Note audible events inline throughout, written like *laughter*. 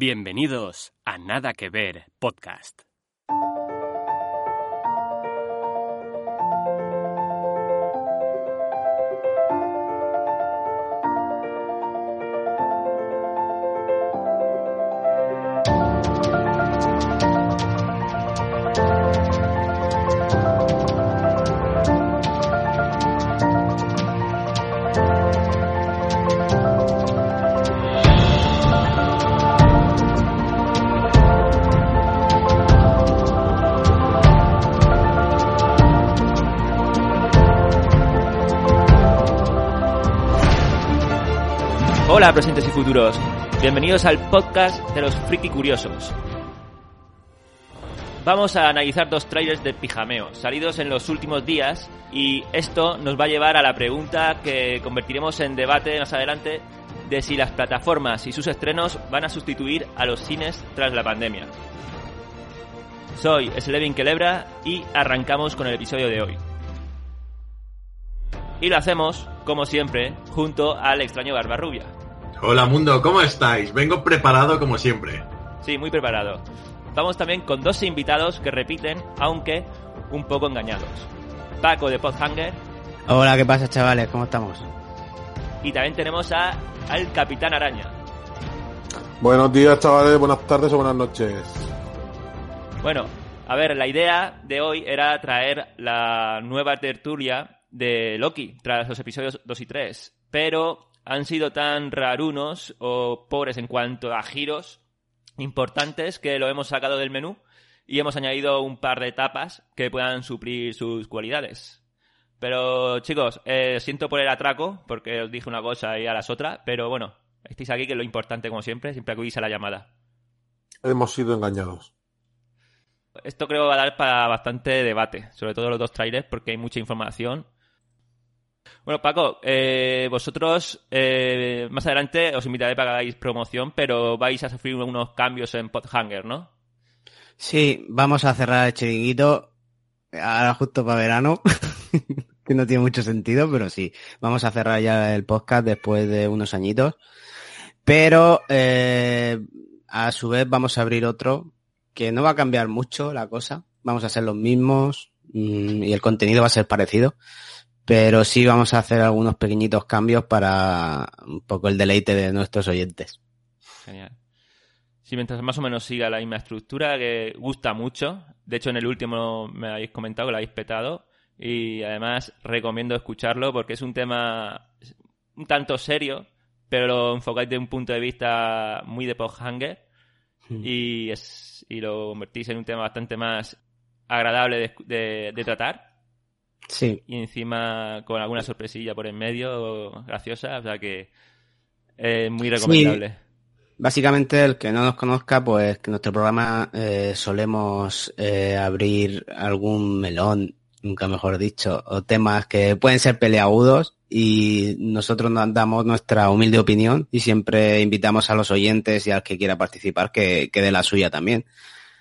Bienvenidos a Nada que Ver Podcast. Hola, presentes y futuros. Bienvenidos al podcast de los friki curiosos. Vamos a analizar dos trailers de pijameo salidos en los últimos días y esto nos va a llevar a la pregunta que convertiremos en debate más adelante de si las plataformas y sus estrenos van a sustituir a los cines tras la pandemia. Soy Slevin Kelebra y arrancamos con el episodio de hoy. Y lo hacemos, como siempre, junto al extraño Barbarrubia. Hola mundo, ¿cómo estáis? Vengo preparado como siempre. Sí, muy preparado. Vamos también con dos invitados que repiten, aunque un poco engañados. Paco de Podhanger Hola, ¿qué pasa, chavales? ¿Cómo estamos? y también tenemos a, al Capitán Araña. Buenos días, chavales, buenas tardes o buenas noches. Bueno, a ver, la idea de hoy era traer la nueva tertulia de Loki tras los episodios 2 y 3, pero han sido tan rarunos o pobres en cuanto a giros importantes que lo hemos sacado del menú y hemos añadido un par de etapas que puedan suplir sus cualidades. Pero chicos, eh, siento por el atraco, porque os dije una cosa y a las otras, pero bueno, estáis aquí que es lo importante como siempre, siempre acudís a la llamada. Hemos sido engañados. Esto creo va a dar para bastante debate, sobre todo los dos trailers, porque hay mucha información. Bueno, Paco, eh, vosotros eh, más adelante os invitaré para que hagáis promoción, pero vais a sufrir unos cambios en Podhanger, ¿no? Sí, vamos a cerrar el chiringuito ahora justo para verano, *laughs* que no tiene mucho sentido, pero sí, vamos a cerrar ya el podcast después de unos añitos. Pero eh, a su vez vamos a abrir otro que no va a cambiar mucho la cosa, vamos a ser los mismos mm, y el contenido va a ser parecido, pero sí vamos a hacer algunos pequeñitos cambios para un poco el deleite de nuestros oyentes. Genial. Sí, mientras más o menos siga la misma estructura, que gusta mucho. De hecho, en el último me habéis comentado que lo habéis petado. Y además recomiendo escucharlo porque es un tema un tanto serio, pero lo enfocáis de un punto de vista muy de posthanger y, es, y lo convertís en un tema bastante más agradable de, de- de tratar. Sí, Y encima con alguna sorpresilla por en medio, graciosa. O sea que es muy recomendable. Básicamente, el que no nos conozca, pues que en nuestro programa eh, solemos eh, abrir algún melón, nunca mejor dicho, o temas que pueden ser peleagudos y nosotros nos damos nuestra humilde opinión y siempre invitamos a los oyentes y al que quiera participar que, que dé la suya también.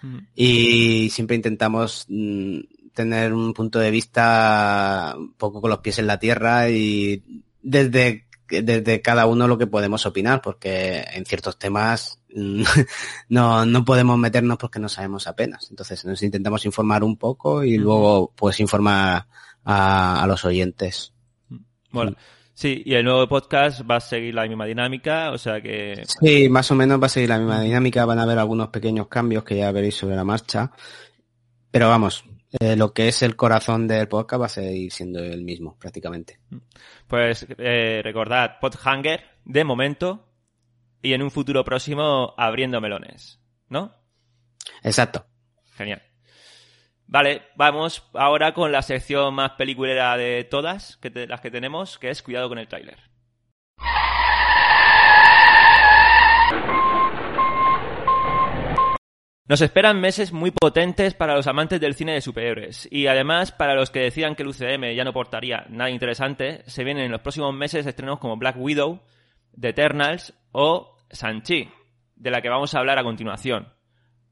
Ujú. Y siempre intentamos mm, tener un punto de vista un poco con los pies en la tierra y desde, desde cada uno lo que podemos opinar, porque en ciertos temas *laughs* no, no podemos meternos porque no sabemos apenas. Entonces nos intentamos informar un poco y luego pues informar a, a los oyentes. Bueno, sí, y el nuevo podcast va a seguir la misma dinámica, o sea que Sí, más o menos va a seguir la misma dinámica, van a haber algunos pequeños cambios que ya veréis sobre la marcha, pero vamos, eh, lo que es el corazón del podcast va a seguir siendo el mismo prácticamente. Pues eh, recordad, Podhanger, de momento, y en un futuro próximo, abriendo melones, ¿no? Exacto. Genial. Vale, vamos ahora con la sección más peliculera de todas, que te- las que tenemos, que es Cuidado con el tráiler. Nos esperan meses muy potentes para los amantes del cine de superhéroes y además para los que decían que el UCM ya no portaría nada interesante, se vienen en los próximos meses estrenos como Black Widow, The Eternals o Shang-Chi, de la que vamos a hablar a continuación.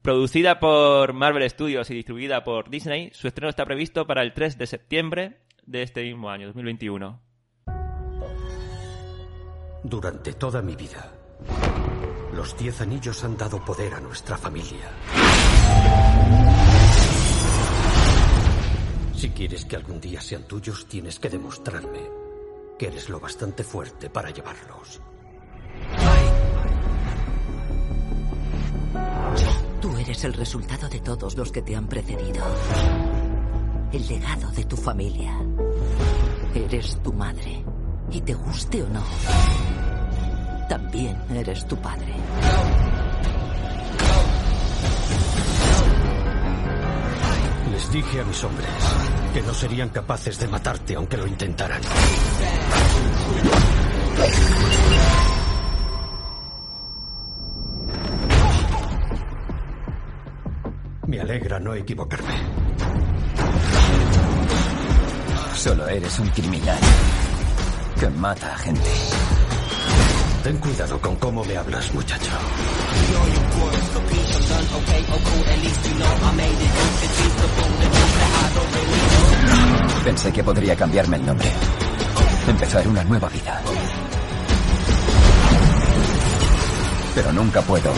Producida por Marvel Studios y distribuida por Disney, su estreno está previsto para el 3 de septiembre de este mismo año, 2021. Durante toda mi vida, Los diez anillos han dado poder a nuestra familia. Si quieres que algún día sean tuyos, tienes que demostrarme que eres lo bastante fuerte para llevarlos. Tú eres el resultado de todos los que te han precedido. El legado de tu familia. Eres tu madre. Y te guste o no, también eres tu padre. Les dije a mis hombres que no serían capaces de matarte aunque lo intentaran. Me alegra no equivocarme. Solo eres un criminal que mata a gente. Ten cuidado con cómo me hablas, muchacho. Pensé que podría cambiarme el nombre. Empezar una nueva vida. Pero nunca puedo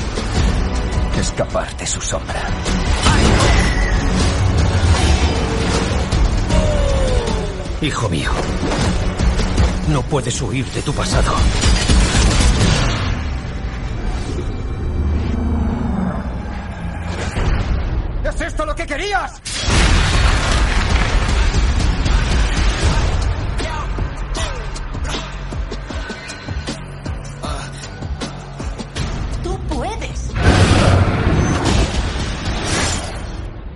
escapar de su sombra. Hijo mío, no puedes huir de tu pasado. Querías? Tú puedes.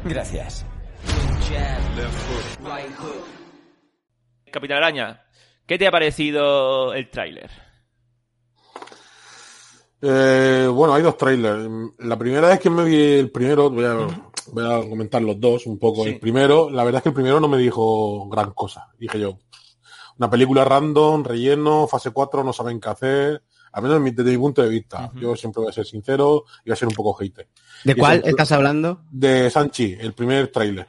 Gracias. Capitán Araña, ¿qué te ha parecido el tráiler? Eh, bueno, hay dos trailers. La primera vez que me vi el primero, voy a, voy a comentar los dos un poco. Sí. El primero, la verdad es que el primero no me dijo gran cosa. Dije yo, una película random, relleno, fase 4, no saben qué hacer. Al menos desde mi punto de vista. Yo siempre voy a ser sincero y voy a ser un poco hater. ¿De Y cuál eso- estás hablando? De Sanchi, el primer tráiler.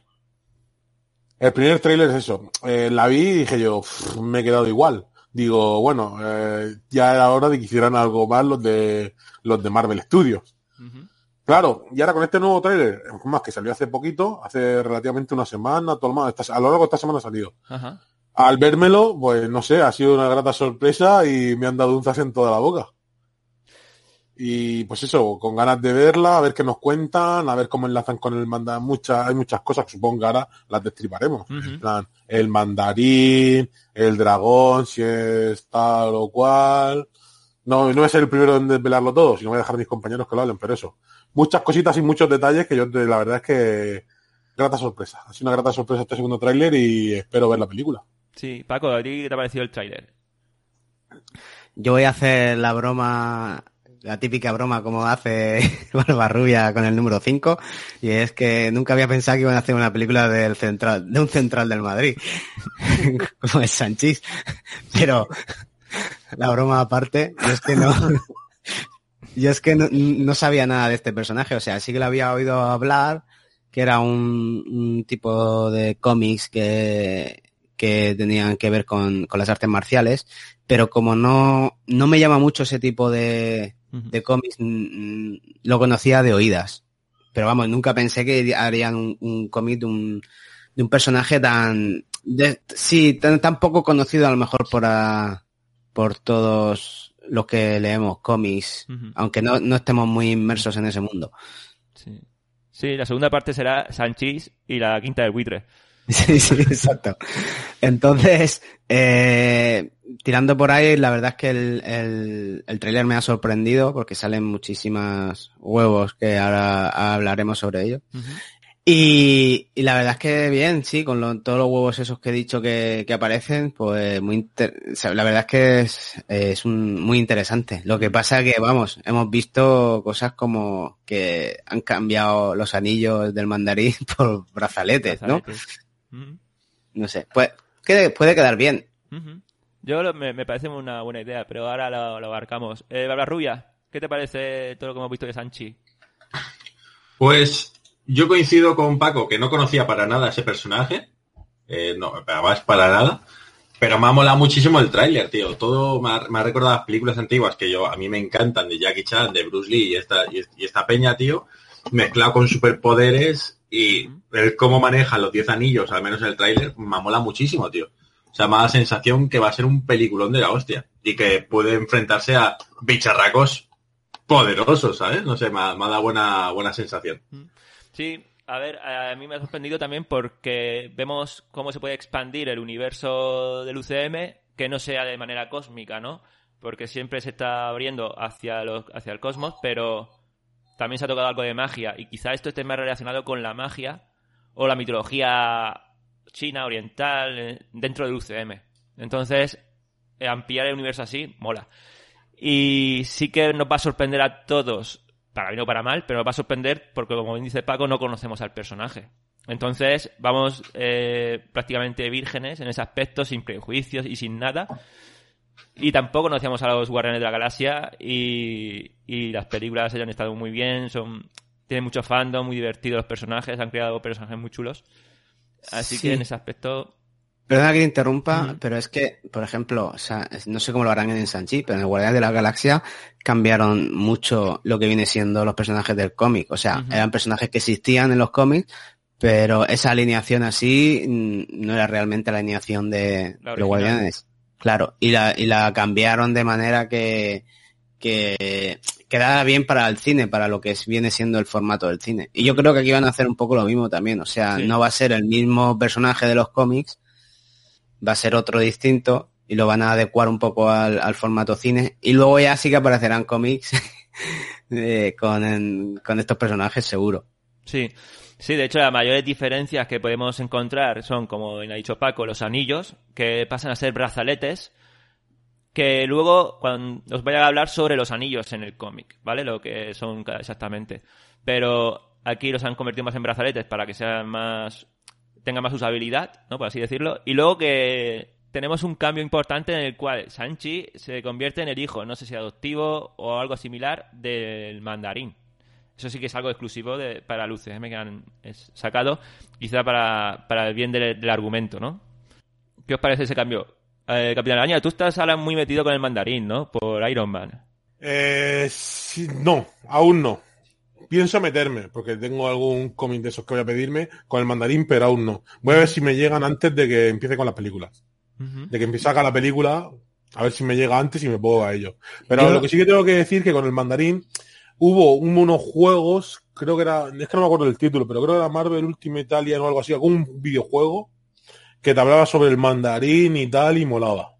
El primer tráiler es eso. Eh, la vi y dije yo, "Pff, me he quedado igual. Digo, bueno, eh, ya era hora de que hicieran algo más los de los de Marvel Studios. Ujú. Claro, y ahora con este nuevo tráiler, más que salió hace poquito, hace relativamente una semana, todo lo más, a lo largo de esta semana ha salido. Ajá. Al vérmelo, pues no sé, ha sido una grata sorpresa y me han dado un zas en toda la boca. Y pues eso, con ganas de verla, a ver qué nos cuentan, a ver cómo enlazan con el mandarín. Muchas, hay muchas cosas que supongo que ahora las destriparemos. En plan, el mandarín, el dragón, si es tal o cual. No, no voy a ser el primero en desvelarlo todo, sino voy a dejar a mis compañeros que lo hablen, pero eso. Muchas cositas y muchos detalles que yo, de- la verdad es que, grata sorpresa. Ha sido una grata sorpresa este segundo tráiler y espero ver la película. Sí, Paco, ¿a ti qué te ha parecido el tráiler? Yo voy a hacer la broma, la típica broma como hace *laughs* Barbarrubia con el número 5, y es que nunca había pensado que iban a hacer una película del central, de un central del Madrid, *laughs* como es Sanchís. *laughs* Pero la broma aparte, es que no, yo es que no, no sabía nada de este personaje, o sea, sí que lo había oído hablar, que era un, un tipo de cómics que, que tenían que ver con, con las artes marciales, pero como no, no me llama mucho ese tipo de, cómics, lo conocía de oídas. Pero vamos, nunca pensé que harían un, un cómic de un, de un personaje tan, de- sí, tan, tan poco conocido a lo mejor por, a- por todos los que leemos cómics, aunque no, no estemos muy inmersos en ese mundo. Sí. Sí, la segunda parte será Sanchís y la quinta del buitre. *laughs* Sí, sí, exacto. Entonces, eh, tirando por ahí, la verdad es que el, el, el tráiler me ha sorprendido porque salen muchísimas huevos que ahora hablaremos sobre ello. Y, y la verdad es que bien, sí, con lo- todos los huevos esos que he dicho que, que aparecen, pues muy inter- o sea, la verdad es que es, es un- muy interesante. Lo que pasa que, vamos, hemos visto cosas como que han cambiado los anillos del mandarín *laughs* por brazaletes, ¿no? No sé, pues que puede quedar bien. Yo lo- me, me parece una buena idea, pero ahora lo, lo abarcamos. Eh, Barbara Rubia, ¿qué te parece todo lo que hemos visto de Sanchi? Pues yo coincido con Paco, que no conocía para nada ese personaje. Eh, no, además para nada. Pero me ha molado muchísimo el tráiler, tío. Todo me ha, me ha recordado las películas antiguas que yo a mí me encantan, de Jackie Chan, de Bruce Lee y esta, y, y esta peña, tío, mezclado con superpoderes y ver cómo manejan los 10 anillos, al menos en el tráiler, me mola muchísimo, tío. O sea, me da la sensación que va a ser un peliculón de la hostia y que puede enfrentarse a bicharracos poderosos, ¿sabes? No sé, me ha, me ha dado buena, buena sensación. Sí, a ver, a mí me ha sorprendido también porque vemos cómo se puede expandir el universo del UCM que no sea de manera cósmica, ¿no? Porque siempre se está abriendo hacia, los, hacia el cosmos, pero también se ha tocado algo de magia y quizá esto esté más relacionado con la magia o la mitología china, oriental, eh, dentro del UCM. Entonces, eh, ampliar el universo así, mola. Y sí que nos va a sorprender a todos para bien o para mal, pero nos va a sorprender porque, como bien dice Paco, no conocemos al personaje. Entonces, vamos eh, prácticamente vírgenes en ese aspecto, sin prejuicios y sin nada. Y tampoco conocíamos a los Guardianes de la Galaxia y, y las películas han estado muy bien, son tienen mucho fandom, muy divertidos los personajes, han creado personajes muy chulos. Así Sí. que en ese aspecto, Perdona que te interrumpa, pero es que, por ejemplo, o sea, no sé cómo lo harán en Sanchi, pero en el Guardián de la Galaxia cambiaron mucho lo que viene siendo los personajes del cómic. O sea, eran personajes que existían en los cómics, pero esa alineación así mm, no era realmente la alineación de La los. Guardianes. Claro, y la, y la cambiaron de manera que, que quedara bien para el cine, para lo que es- viene siendo el formato del cine. Y yo creo que aquí van a hacer un poco lo mismo también. O sea, Sí. no va a ser el mismo personaje de los cómics, va a ser otro distinto y lo van a adecuar un poco al, formato cine. Y luego ya sí que aparecerán cómics *laughs* eh, con, con estos personajes seguro. sí. Sí, de hecho, las mayores diferencias que podemos encontrar son, como ha dicho Paco, los anillos, que pasan a ser brazaletes, que luego cuando os voy a hablar sobre los anillos en el cómic, ¿vale? Lo que son exactamente. Pero aquí los han convertido más en brazaletes para que sean más tengan más usabilidad, ¿no? Por así decirlo. Y luego que tenemos un cambio importante en el cual Sanchi se convierte en el hijo, no sé si adoptivo o algo similar, del mandarín. Eso sí que es algo exclusivo de, para el UCM que han es- sacado, quizá para, para el bien del, del argumento, ¿no? ¿Qué os parece ese cambio? Eh, Capitán Araña, tú estás ahora muy metido con el mandarín, ¿no? Por Iron Man. Eh, no, aún no. Pienso meterme, porque tengo algún cómic de esos que voy a pedirme con el mandarín, pero aún no. Voy a ver si me llegan antes de que empiece con las películas. De que empiece a sacar la película, a ver si me llega antes y me puedo a ello. Pero Yo- lo que sí que tengo que decir que con el mandarín hubo un- unos juegos, creo que era, es que no me acuerdo del título, pero creo que era Marvel Ultimate Alien o algo así, algún videojuego que te hablaba sobre el mandarín y tal y molaba.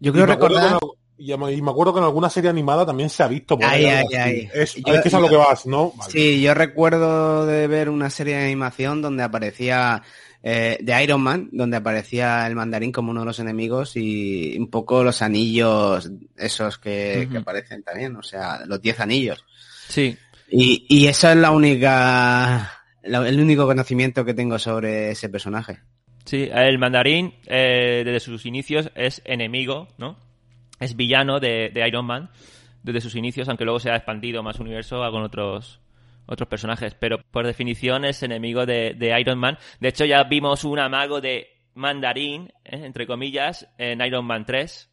Yo Y creo acuerdo recordar... y me y me acuerdo que en alguna serie animada también se ha visto por Ay, ahí así. ay. Es, Yo- es que es a lo que vas, ¿no? Vale. Sí, yo recuerdo de ver una serie de animación donde aparecía eh, de Iron Man, donde aparecía el mandarín como uno de los enemigos y un poco los anillos esos que, que aparecen también, o sea, los 10 anillos. Sí. Y, y esa es la única, la- el único conocimiento que tengo sobre ese personaje. Sí, el mandarín eh, desde sus inicios es enemigo, ¿no? Es villano de, Iron Man desde sus inicios, aunque luego se ha expandido más universo con otros otros personajes, pero por definición es enemigo de, de Iron Man. De hecho, ya vimos un amago de mandarín, ¿eh? entre comillas, en Iron Man 3.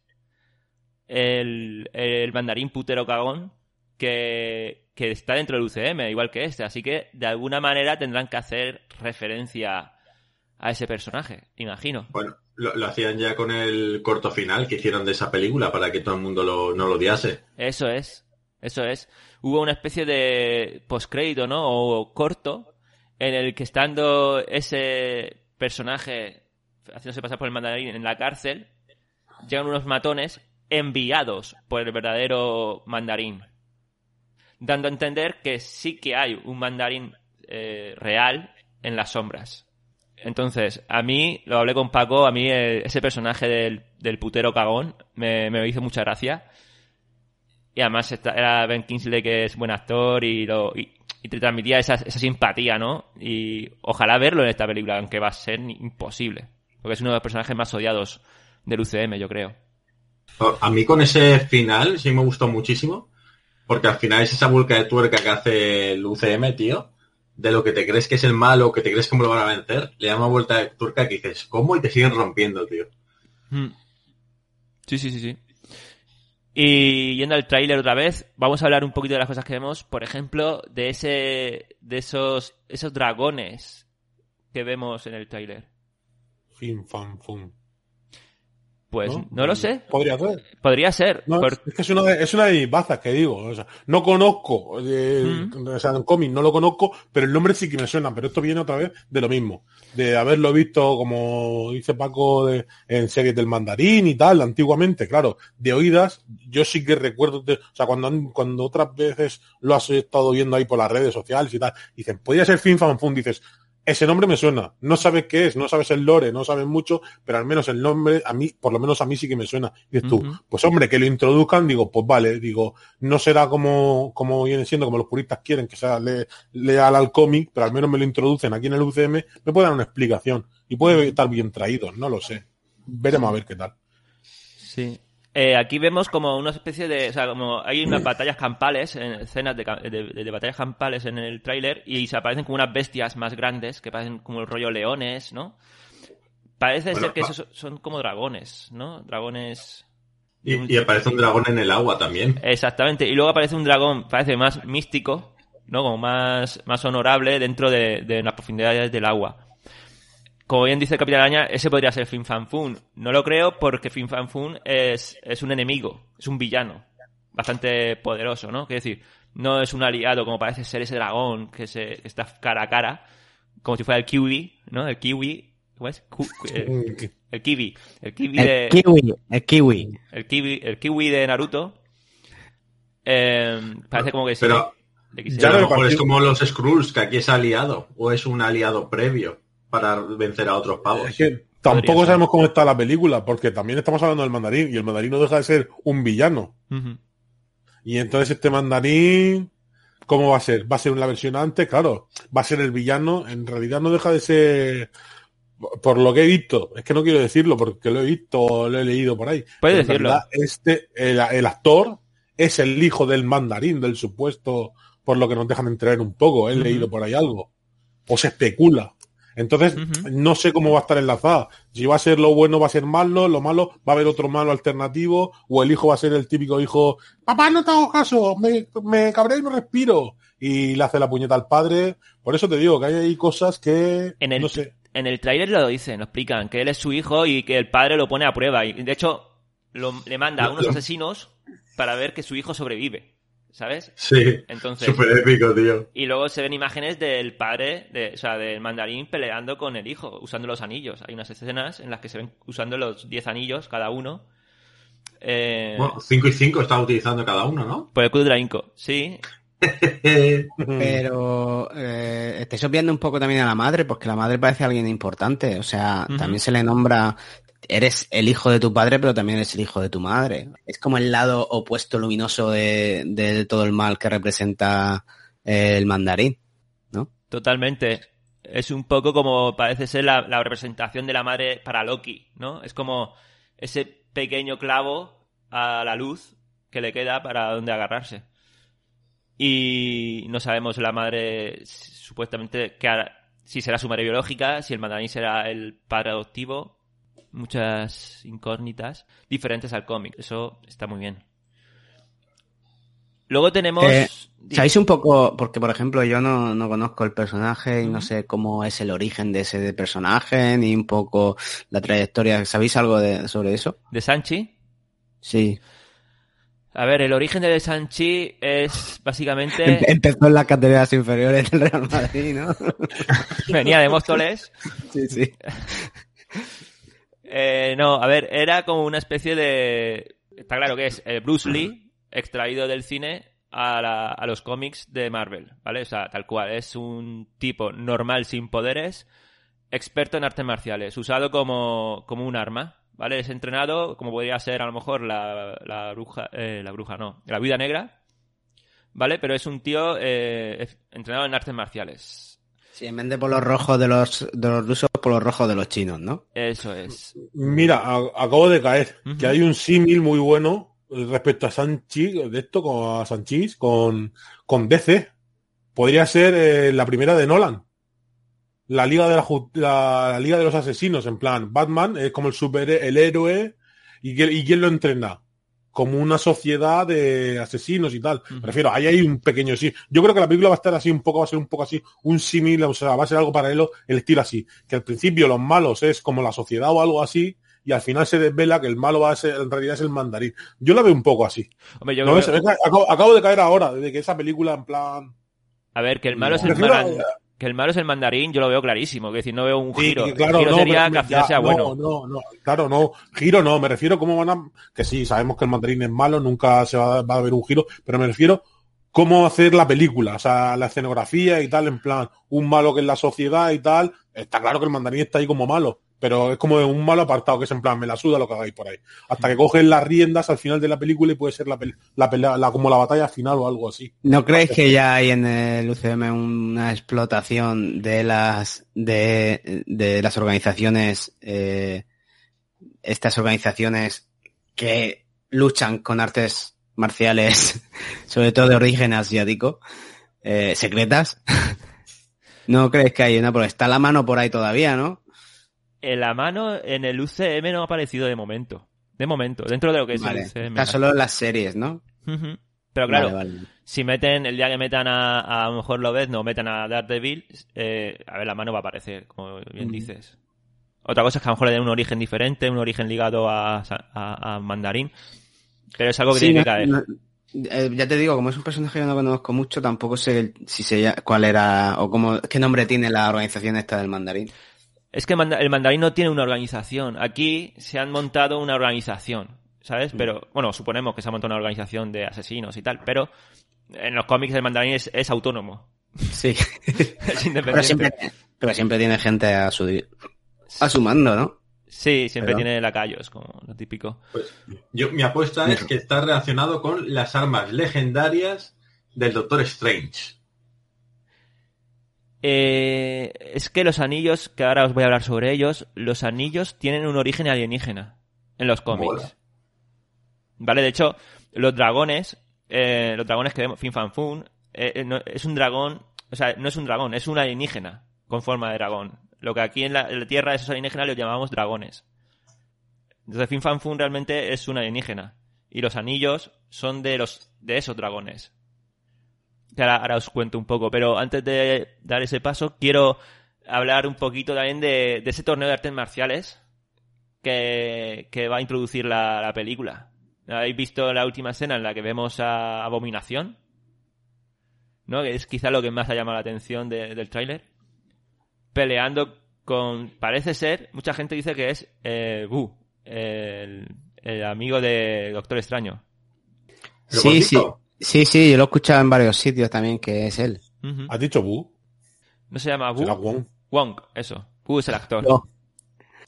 El, el mandarín putero cagón que, que está dentro del UCM, igual que este. Así que, de alguna manera, tendrán que hacer referencia a ese personaje, imagino. Bueno, lo, lo hacían ya con el corto final que hicieron de esa película para que todo el mundo lo, no lo odiase. Eso es, eso es. Hubo una especie de postcrédito, ¿no? O corto, en el que estando ese personaje haciéndose pasar por el mandarín en la cárcel, llegan unos matones enviados por el verdadero mandarín. Dando a entender que sí que hay un mandarín eh, real en las sombras. Entonces, a mí, lo hablé con Paco, a mí eh, ese personaje del, del putero cagón me, me hizo mucha gracia. Y además era Ben Kingsley que es buen actor y, lo, y, te transmitía esa, esa simpatía, ¿no? Y ojalá verlo en esta película, aunque va a ser imposible. Porque es uno de los personajes más odiados del UCM, yo creo. A mí con ese final sí me gustó muchísimo, porque al final es esa vuelta de tuerca que hace el UCM, tío, de lo que te crees que es el malo, que te crees cómo lo van a vencer, le da una vuelta de tuerca que dices, ¿cómo? Y te siguen rompiendo, tío. Mm. Sí, sí, sí, sí. Y yendo al tráiler otra vez, vamos a hablar un poquito de las cosas que vemos, por ejemplo, de ese de esos esos dragones que vemos en el tráiler. Fin, fan, fun. Pues no, lo sé. Podría ser. Podría ser. No, por- Es que es una, de, es una de mis bazas que digo. O sea, no conozco, eh, o sea, en cómic no lo conozco, pero el nombre sí que me suena. Pero esto viene otra vez de lo mismo. De haberlo visto, como dice Paco, de, en series del mandarín y tal, antiguamente, claro, de oídas, yo sí que recuerdo, de- o sea, cuando, han- cuando otras veces lo has estado viendo ahí por las redes sociales y tal, dicen, podría ser Fin Fan Fun, dices, ese nombre me suena. No sabes qué es, no sabes el lore, no sabes mucho, pero al menos el nombre, a mí, por lo menos a mí sí que me suena. Y dices tú, pues hombre, que lo introduzcan, digo, pues vale, digo, no será como, como viene siendo, como los puristas quieren que sea le- leal al cómic, pero al menos me lo introducen aquí en el UCM, me puede dar una explicación. Y puede estar bien traído, no lo sé. Veremos a ver qué tal. Sí. Eh, aquí vemos como una especie de. O sea, como hay unas *coughs* batallas campales, en escenas de, batallas campales en el tráiler, y se aparecen como unas bestias más grandes, que parecen como el rollo leones, ¿no? Parece Bueno, ser que esos son como dragones, ¿no? Dragones. Y, y aparece un dragón en el agua también. Exactamente. Y luego aparece un dragón, parece más místico, ¿no? Como más, más honorable dentro de, de las profundidades del agua. Como bien dice el Capitán Araña, ese podría ser Fin Fan Fun. No lo creo porque Fin Fan Fun es, es un enemigo, es un villano. Bastante poderoso, ¿no? Quiero decir, no es un aliado como parece ser ese dragón que, se, que está cara a cara, como si fuera el kiwi, ¿no? El kiwi. ¿Cómo es? Ku- eh, el kiwi. El kiwi de. El kiwi, el kiwi. El kiwi, el kiwi de Naruto. Eh, parece como que sí. Pero le ya a lo mejor es como los Skrulls, que aquí es aliado, o es un aliado previo para vencer a otros pavos. Es que tampoco sabemos cómo está la película, porque también estamos hablando del mandarín, y el mandarín no deja de ser un villano. Y entonces este mandarín, ¿cómo va a ser? ¿Va a ser una versión antes? Claro, va a ser el villano. En realidad no deja de ser, por lo que he visto, es que no quiero decirlo porque lo he visto, lo he leído por ahí. Puedes Pero en decirlo. realidad Este, el, el actor es el hijo del mandarín, del supuesto, por lo que nos dejan entrever un poco. He leído por ahí algo. O se especula. Entonces, no sé cómo va a estar enlazada. Si va a ser lo bueno, va a ser malo, lo malo, va a haber otro malo alternativo, o el hijo va a ser el típico hijo, papá, no te hago caso, me, me cabré y no respiro. Y le hace la puñeta al padre. Por eso te digo que hay cosas que, En el, no sé. en el tráiler lo dicen, lo explican, que él es su hijo y que el padre lo pone a prueba. Y de hecho, lo- le manda a unos asesinos para ver que su hijo sobrevive. ¿Sabes? Sí, Entonces. súper épico, tío. Y luego se ven imágenes del padre, de, o sea, del mandarín peleando con el hijo, usando los anillos. Hay unas escenas en las que se ven usando los 10 anillos cada uno. Eh, Bueno, 5 y 5 está utilizando cada uno, ¿no? por el Club de la Inco, sí. *laughs* Pero eh, estáis obviando un poco también a la madre, porque la madre parece alguien importante. O sea, también se le nombra, eres el hijo de tu padre, pero también eres el hijo de tu madre. Es como el lado opuesto luminoso de, todo el mal que representa eh, el mandarín. Totalmente. Es un poco como parece ser la, representación de la madre para Loki, ¿no? Es como ese pequeño clavo a la luz que le queda para donde agarrarse. Y no sabemos la madre supuestamente que si será su madre biológica, si el mandarín será el padre adoptivo. Muchas incógnitas diferentes al cómic. Eso está muy bien. Luego tenemos... Eh, ¿Sabéis un poco? Porque, por ejemplo, yo no, no conozco el personaje y no sé cómo es el origen de ese personaje, ni un poco la trayectoria. ¿Sabéis algo de, sobre eso? ¿De Sanchi? Sí. A ver, el origen de Sanchi es básicamente... Empe- Empezó en las categorías inferiores del Real Madrid, ¿no? *laughs* Venía de Móstoles. sí, sí. *laughs* Eh, no, a ver, era como una especie de... Está claro que es el Bruce Lee *clears throat* extraído del cine a, la- a los cómics de Marvel, ¿vale? O sea, tal cual, es un tipo normal sin poderes, experto en artes marciales, usado como, como un arma, ¿vale? Es entrenado como podría ser a lo mejor la, la bruja, eh, la bruja no, la vida negra, ¿vale? Pero es un tío eh, entrenado en artes marciales. Sí, en vez de por los rojos de los, de los rusos, por los rojos de los chinos, ¿no? Eso es. Mira, a- acabo de caer, que hay un símil muy bueno respecto a Sanchi, de esto, con a Sanchis, con, con DC. Podría ser eh, la primera de Nolan. la Liga de la, la, la Liga de los Asesinos, en plan, Batman es como el super el héroe y, que- y quién lo entrena como una sociedad de asesinos y tal. Me refiero, ahí hay un pequeño sí. Yo creo que la película va a estar así un poco, va a ser un poco así, un símil, o sea, va a ser algo paralelo, el estilo así. Que al principio los malos es como la sociedad o algo así, y al final se desvela que el malo va a ser, en realidad es el mandarín. Yo la veo un poco así. Hombre, yo No, creo- ve que acabo, acabo de caer ahora, desde que esa película en plan. A ver, que el malo es el maran- que el malo es el mandarín, yo lo veo clarísimo. Es decir, no veo un giro. que claro, el giro no, sería pero que al final ya, sea no, bueno. No, no, claro, no. Giro no, me refiero cómo van a. Que sí, sabemos que el mandarín es malo, nunca se va, a- va a haber un giro, pero me refiero cómo hacer la película, o sea, la escenografía y tal, en plan, un malo que es la sociedad y tal. Está claro que el mandarín está ahí como malo, pero es como un malo apartado, que es en plan, me la suda lo que hagáis por ahí. Hasta que cogen las riendas al final de la película y puede ser la, la pelea, la, como la batalla final o algo así. ¿No creéis que ya hay en el UCM una explotación de las de, de las organizaciones eh, estas organizaciones que luchan con artes marciales, *laughs* sobre todo de origen asiático, eh, secretas? *laughs* ¿No crees que hay una? Porque está la mano por ahí todavía, ¿no? En la mano en el UCM no ha aparecido de momento. De momento, dentro de lo que es Vale. el UCM. Está solo en las series, ¿no? Pero claro, Vale, vale. si meten, el día que metan a, a, lo mejor lo ves, no metan a Daredevil, eh, a ver, la mano va a aparecer, como bien dices. Otra cosa es que a lo mejor le den un origen diferente, un origen ligado a, a, a Mandarín, pero es algo que Sí, tiene no- que caer. no- eh, ya te digo, como es un personaje que no conozco mucho, tampoco sé si ya- cuál era o cómo, qué nombre tiene la organización esta del mandarín. Es que el mandarín no tiene una organización. Aquí se han montado una organización, Mm. ¿sabes? Pero, bueno, suponemos que se ha montado una organización de asesinos y tal, pero en los cómics el mandarín es, es autónomo. Sí. *laughs* es pero, independiente. siempre, pero siempre tiene gente a su, a su mando, ¿no? Sí, siempre Pero- tiene lacayos, como lo típico. Yo, mi apuesta es que está relacionado con las armas legendarias del Doctor Strange. Eh, es que los anillos, que ahora os voy a hablar sobre ellos, los anillos tienen un origen alienígena en los cómics. Mola. Vale, de hecho, los dragones, eh, los dragones que vemos, Fin Fan Fun, eh, eh, no- es un dragón, o sea, no es un dragón, es un alienígena con forma de dragón. Lo que aquí en la, en la Tierra esos alienígenas los llamamos dragones. Entonces Fin Fan Fun realmente es un alienígena. Y los anillos son de los de esos dragones. Que ahora, ahora os cuento un poco, pero antes de dar ese paso, quiero hablar un poquito también de, de ese torneo de artes marciales que, que va a introducir la, la película. ¿Habéis visto la última escena en la que vemos a Abominación? ¿No? Que es quizá lo que más ha llamado la atención de- del tráiler. Peleando con... Parece ser... Mucha gente dice que es eh, Boo, el, el amigo de Doctor Extraño. Sí, sí. Sí, sí, yo lo he escuchado en varios sitios también que es él. Ujú. ¿Has dicho Bu? ¿No se llama Boo? Wong. Wong, eso. Boo es el actor. No.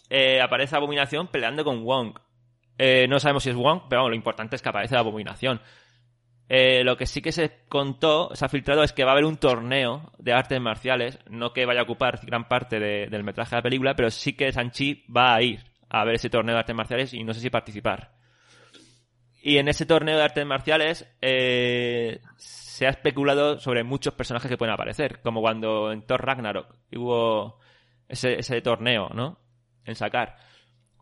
Eh, aparece Abominación peleando con Wong. Eh, no sabemos si es Wong, pero vamos, lo importante es que aparece la Abominación. Eh, lo que sí que se contó, se ha filtrado, es que va a haber un torneo de artes marciales, no que vaya a ocupar gran parte de- del metraje de la película, pero sí que Sanchi va a ir a ver ese torneo de artes marciales y no sé si participar. Y en ese torneo de artes marciales eh, se ha especulado sobre muchos personajes que pueden aparecer, como cuando en Thor Ragnarok hubo ese, torneo, ¿no? En sacar.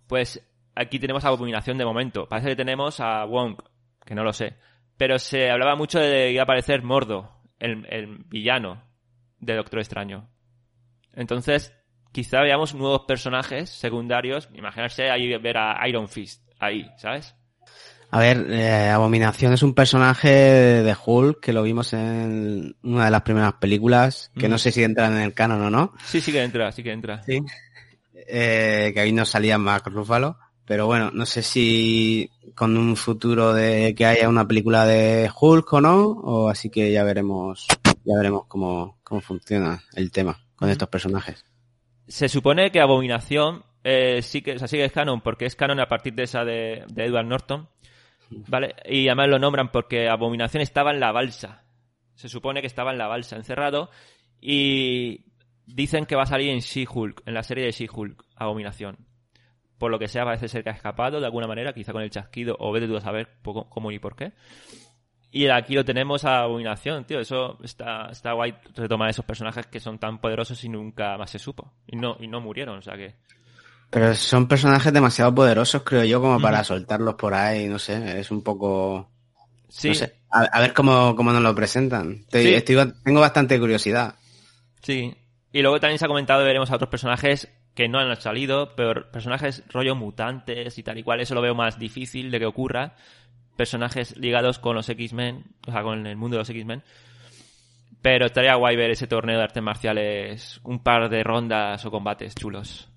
Pues aquí tenemos a Abominación de momento. Parece que tenemos a Wong, que no lo sé. Pero se hablaba mucho de que iba a aparecer Mordo, el, el villano de Doctor Extraño. Entonces, quizá veamos nuevos personajes secundarios. Imaginarse ahí ver a Iron Fist ahí, ¿sabes? A ver, eh, Abominación es un personaje de Hulk que lo vimos en una de las primeras películas, que Mm. no sé si entran en el canon o no. Sí, sí que entra, sí que entra. Sí. Eh, que ahí no salía Mark Ruffalo. Pero bueno, no sé si con un futuro de que haya una película de Hulk o no, o así que ya veremos, ya veremos cómo, cómo funciona el tema con estos personajes. Se supone que Abominación eh, sí que, o sea, sí que es canon, porque es canon a partir de esa de, de Edward Norton. ¿Vale? Y además lo nombran porque Abominación estaba en la balsa. Se supone que estaba en la balsa, encerrado. Y dicen que va a salir en She-Hulk, en la serie de She-Hulk, Abominación. Por lo que sea, parece ser que ha escapado de alguna manera, quizá con el chasquido, o vete tú a saber poco, cómo y por qué. Y aquí lo tenemos a abominación, tío. Eso está, está guay retomar esos personajes que son tan poderosos y nunca más se supo. Y no, y no murieron, o sea que. Pero son personajes demasiado poderosos, creo yo, como para soltarlos por ahí, no sé, es un poco... Sí. No sé, a, a ver cómo, cómo nos lo presentan. Sí. estoy- tengo bastante curiosidad. Sí. Y luego también se ha comentado, veremos a otros personajes que no han salido, pero personajes rollo mutantes y tal y cual, eso lo veo más difícil de que ocurra. Personajes ligados con los X-Men, o sea, con el mundo de los X-Men. Pero estaría guay ver ese torneo de artes marciales, un par de rondas o combates chulos.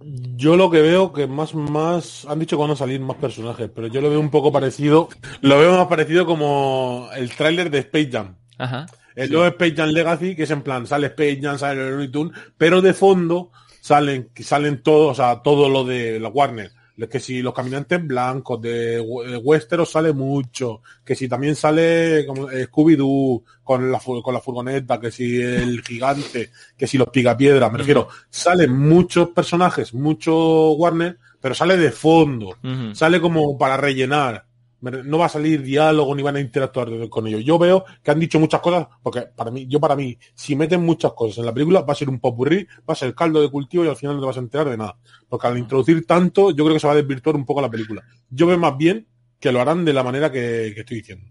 Yo lo que veo que más, más, han dicho que van a salir más personajes, pero yo lo veo un poco parecido, lo veo más parecido como el tráiler de Space Jam. Ajá. El nuevo Space Jam Legacy, que es en plan, sale Space Jam, sale el Looney Tunes, pero de fondo salen, salen todos, o sea, todo lo de la Warner. Que si los caminantes blancos de, We- de Westeros sale mucho, que si también sale como eh, Scooby-Doo con la, con la furgoneta, que si el gigante, que si los picapiedras, me refiero, salen muchos personajes, mucho Warner, pero sale de fondo, sale como para rellenar. No va a salir diálogo ni van a interactuar con ellos. Yo veo que han dicho muchas cosas, porque para mí, yo para mí, si meten muchas cosas en la película, va a ser un popurrí, va a ser caldo de cultivo y al final no te vas a enterar de nada. Porque al introducir tanto, yo creo que se va a desvirtuar un poco la película. Yo veo más bien que lo harán de la manera que, que estoy diciendo.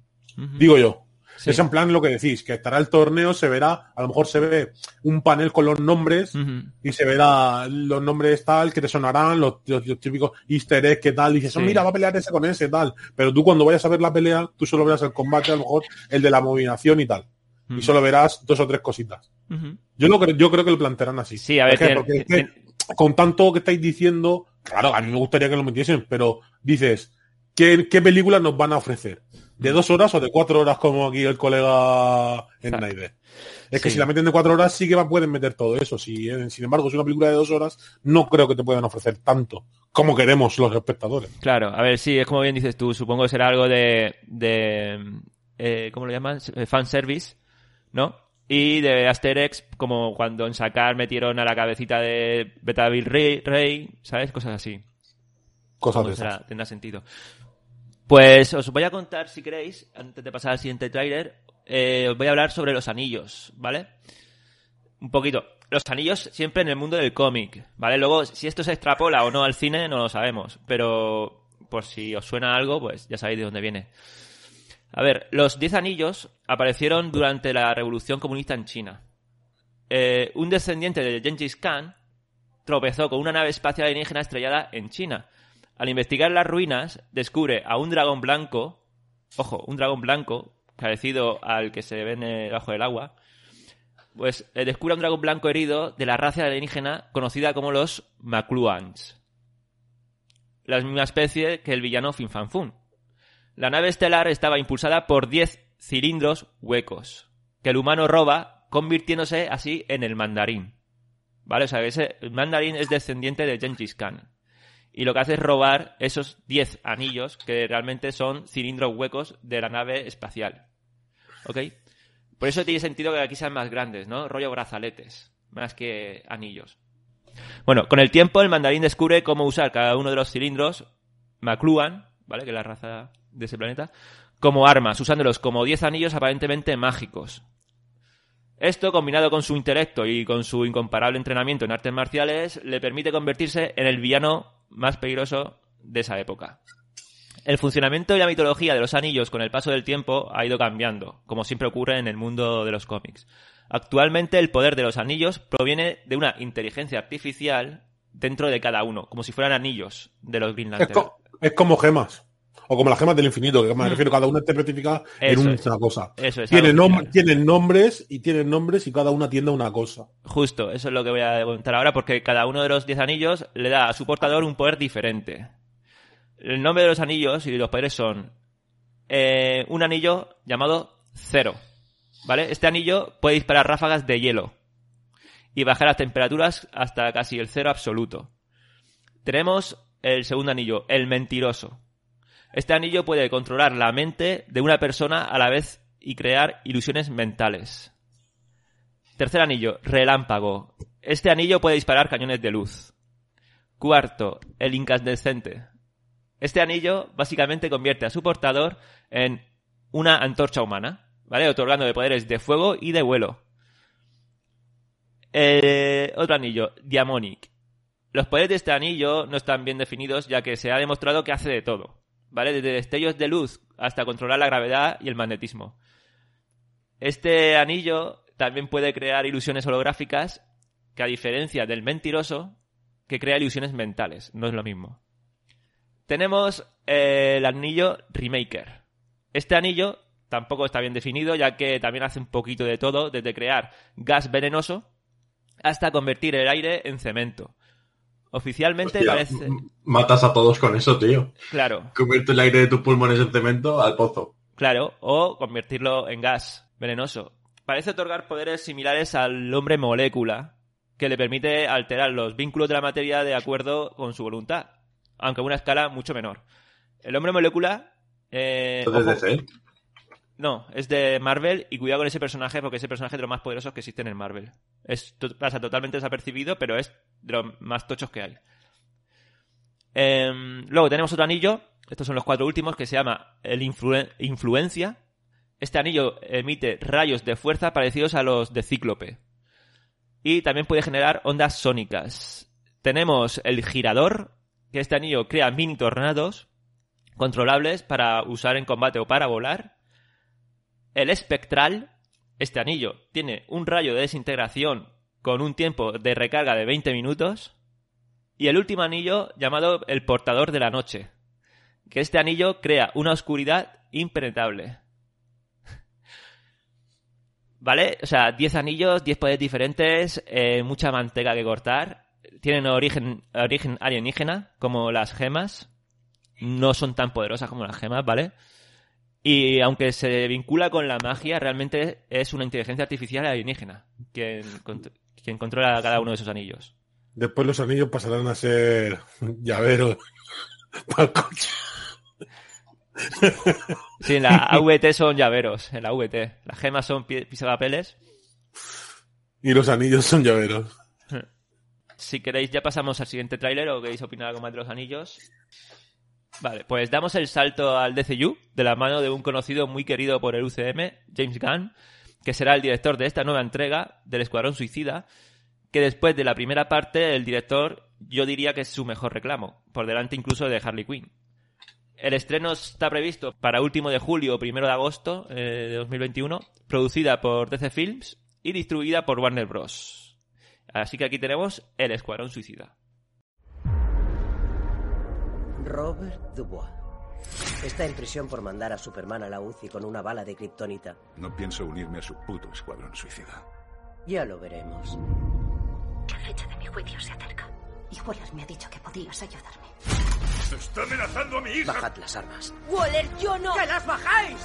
Digo yo. Sí. Es en plan lo que decís, que estará el torneo, se verá, a lo mejor se ve un panel con los nombres y se verá los nombres tal que te sonarán, los, los- los típicos easter eggs que tal, y dices, Sí. "Oh, mira, va a pelear ese con ese tal. Pero tú cuando vayas a ver la pelea, tú solo verás el combate, a lo mejor el de la movilización y tal. Y solo verás dos o tres cositas. Yo, lo, creo- yo creo que lo plantearán así. Sí, a ver, porque es que con tanto que estáis diciendo, claro, a mí me gustaría que lo metiesen, pero dices, ¿qué, qué películas nos van a ofrecer? ¿De dos horas o de cuatro horas como aquí el colega en. Naide? Es que Sí. si la meten de cuatro horas sí que pueden meter todo eso. Si, eh, sin embargo, si una película de dos horas, no creo que te puedan ofrecer tanto como queremos los espectadores. Claro, a ver, sí, es como bien dices tú, supongo que será algo de, de eh, ¿cómo lo llaman? Eh, Fanservice, ¿no? Y de Asterix, como cuando en sacar metieron a la cabecita de Betaville Rey, Rey, ¿sabes? Cosas así. Cosas de será- esas. tendrá sentido. Pues os voy a contar, si queréis, antes de pasar al siguiente tráiler, eh, os voy a hablar sobre los anillos, ¿vale? Un poquito. Los anillos siempre en el mundo del cómic, ¿vale? Luego, si esto se extrapola o no al cine, no lo sabemos. Pero, por si os suena algo, pues ya sabéis de dónde viene. A ver, los diez anillos aparecieron durante la revolución comunista en China. Eh, un descendiente de Gengis Khan tropezó con una nave espacial alienígena estrellada en China. Al investigar las ruinas, descubre a un dragón blanco, ojo, un dragón blanco, parecido al que se ve en el- bajo del agua, pues eh, descubre a un dragón blanco herido de la raza alienígena conocida como los Makluans. La misma especie que el villano Fin Fan Fun. La nave estelar estaba impulsada por 10 cilindros huecos, que el humano roba, convirtiéndose así en el mandarín. ¿Vale? O sea, ese el mandarín es descendiente de Gengis Khan. Y lo que hace es robar esos 10 anillos, que realmente son cilindros huecos de la nave espacial. ¿Ok? Por eso tiene sentido que aquí sean más grandes, ¿no? Rollo brazaletes, más que anillos. Bueno, con el tiempo el mandarín descubre cómo usar cada uno de los cilindros Makluan, ¿vale? Que es la raza de ese planeta, como armas, usándolos como 10 anillos aparentemente mágicos. Esto, combinado con su intelecto y con su incomparable entrenamiento en artes marciales, le permite convertirse en el villano más peligroso de esa época. El funcionamiento y la mitología de los anillos con el paso del tiempo ha ido cambiando, como siempre ocurre en el mundo de los cómics. Actualmente el poder de los anillos proviene de una inteligencia artificial dentro de cada uno, como si fueran anillos de los Green Es, Lantern. co- es como gemas. O como las gemas del infinito, que me Mm. refiero, cada una está especificada en una es. cosa. Eso es, Tienen, nom- nombres y tienen nombres y cada una tiende a una cosa. Justo, eso es lo que voy a contar ahora, porque cada uno de los 10 anillos le da a su portador un poder diferente. El nombre de los anillos y los poderes son eh, un anillo llamado Cero. ¿Vale? Este anillo puede disparar ráfagas de hielo y bajar las temperaturas hasta casi el cero absoluto. Tenemos el segundo anillo, el mentiroso. Este anillo puede controlar la mente de una persona a la vez y crear ilusiones mentales. Tercer anillo, relámpago. Este anillo puede disparar cañones de luz. Cuarto, el incandescente. Este anillo básicamente convierte a su portador en una antorcha humana, ¿vale? Otorgándole poderes de fuego y de vuelo. Eh, otro anillo, Diamonic. Los poderes de este anillo no están bien definidos ya que se ha demostrado que hace de todo, ¿vale? Desde destellos de luz hasta controlar la gravedad y el magnetismo. Este anillo también puede crear ilusiones holográficas que a diferencia del mentiroso, que crea ilusiones mentales, no es lo mismo. Tenemos eh, el anillo Remaker. Este anillo tampoco está bien definido, ya que también hace un poquito de todo, desde crear gas venenoso hasta convertir el aire en cemento. Oficialmente Hostia, parece... Matas a todos con eso, tío. Claro, Convierte el aire de tus pulmones en cemento al pozo. claro, o convertirlo en gas venenoso. Parece otorgar poderes similares al hombre molécula, que le permite alterar los vínculos de la materia de acuerdo con su voluntad, aunque a una escala mucho menor. El hombre molécula... eh, Entonces, ojo, DC. No, es de Marvel y cuidado con ese personaje porque ese personaje es de los más poderosos que existen en Marvel. Es, pasa totalmente desapercibido, pero es de los más tochos que hay. Em, luego tenemos otro anillo, estos son los cuatro últimos, que se llama el Influen- Influencia. Este anillo emite rayos de fuerza parecidos a los de Cíclope. Y también puede generar ondas sónicas. Tenemos el Girador, que este anillo crea mini tornados controlables para usar en combate o para volar. El espectral, este anillo, tiene un rayo de desintegración con un tiempo de recarga de 20 minutos. Y el último anillo, llamado el portador de la noche, que este anillo crea una oscuridad impenetrable. *laughs* ¿Vale? O sea, 10 anillos, 10 poderes diferentes, eh, mucha manteca que cortar. Tienen origen, origen alienígena, como las gemas. No son tan poderosas como las gemas, ¿vale? Y aunque se vincula con la magia, realmente es una inteligencia artificial alienígena quien, contr- quien controla cada uno de esos anillos. Después los anillos pasarán a ser llaveros *laughs* para el coche. Sí, en la AVT son llaveros, en la AVT. Las gemas son pi- pisapapeles. Y los anillos son llaveros. Si queréis, ya pasamos al siguiente tráiler o queréis opinar algo más de los anillos. Vale, pues damos el salto al DCU de la mano de un conocido muy querido por el UCM, James Gunn, que será el director de esta nueva entrega del Escuadrón Suicida, que después de la primera parte, el director yo diría que es su mejor reclamo, por delante incluso de Harley Quinn. El estreno está previsto para último de julio o primero de agosto eh, de 2021, producida por DC Films y distribuida por Warner Bros. Así que aquí tenemos El Escuadrón Suicida. Robert Dubois. Está en prisión por mandar a Superman a la UCI con una bala de kriptonita. No pienso unirme a su puto escuadrón suicida. Ya lo veremos. La fecha de mi juicio se acerca. Y Waller me ha dicho que podías ayudarme. ¡Está amenazando a mi hija! Bajad las armas. ¡Waller, yo no! ¡Que las bajáis!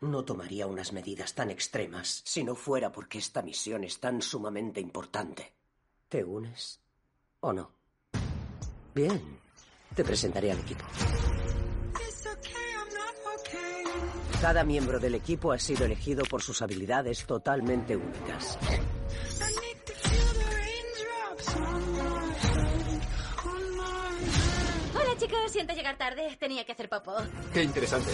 No tomaría unas medidas tan extremas si no fuera porque esta misión es tan sumamente importante. ¿Te unes o no? Bien, te presentaré al equipo. Cada miembro del equipo ha sido elegido por sus habilidades totalmente únicas. Hola, chicos. Siento llegar tarde. Tenía que hacer popó. Qué interesante.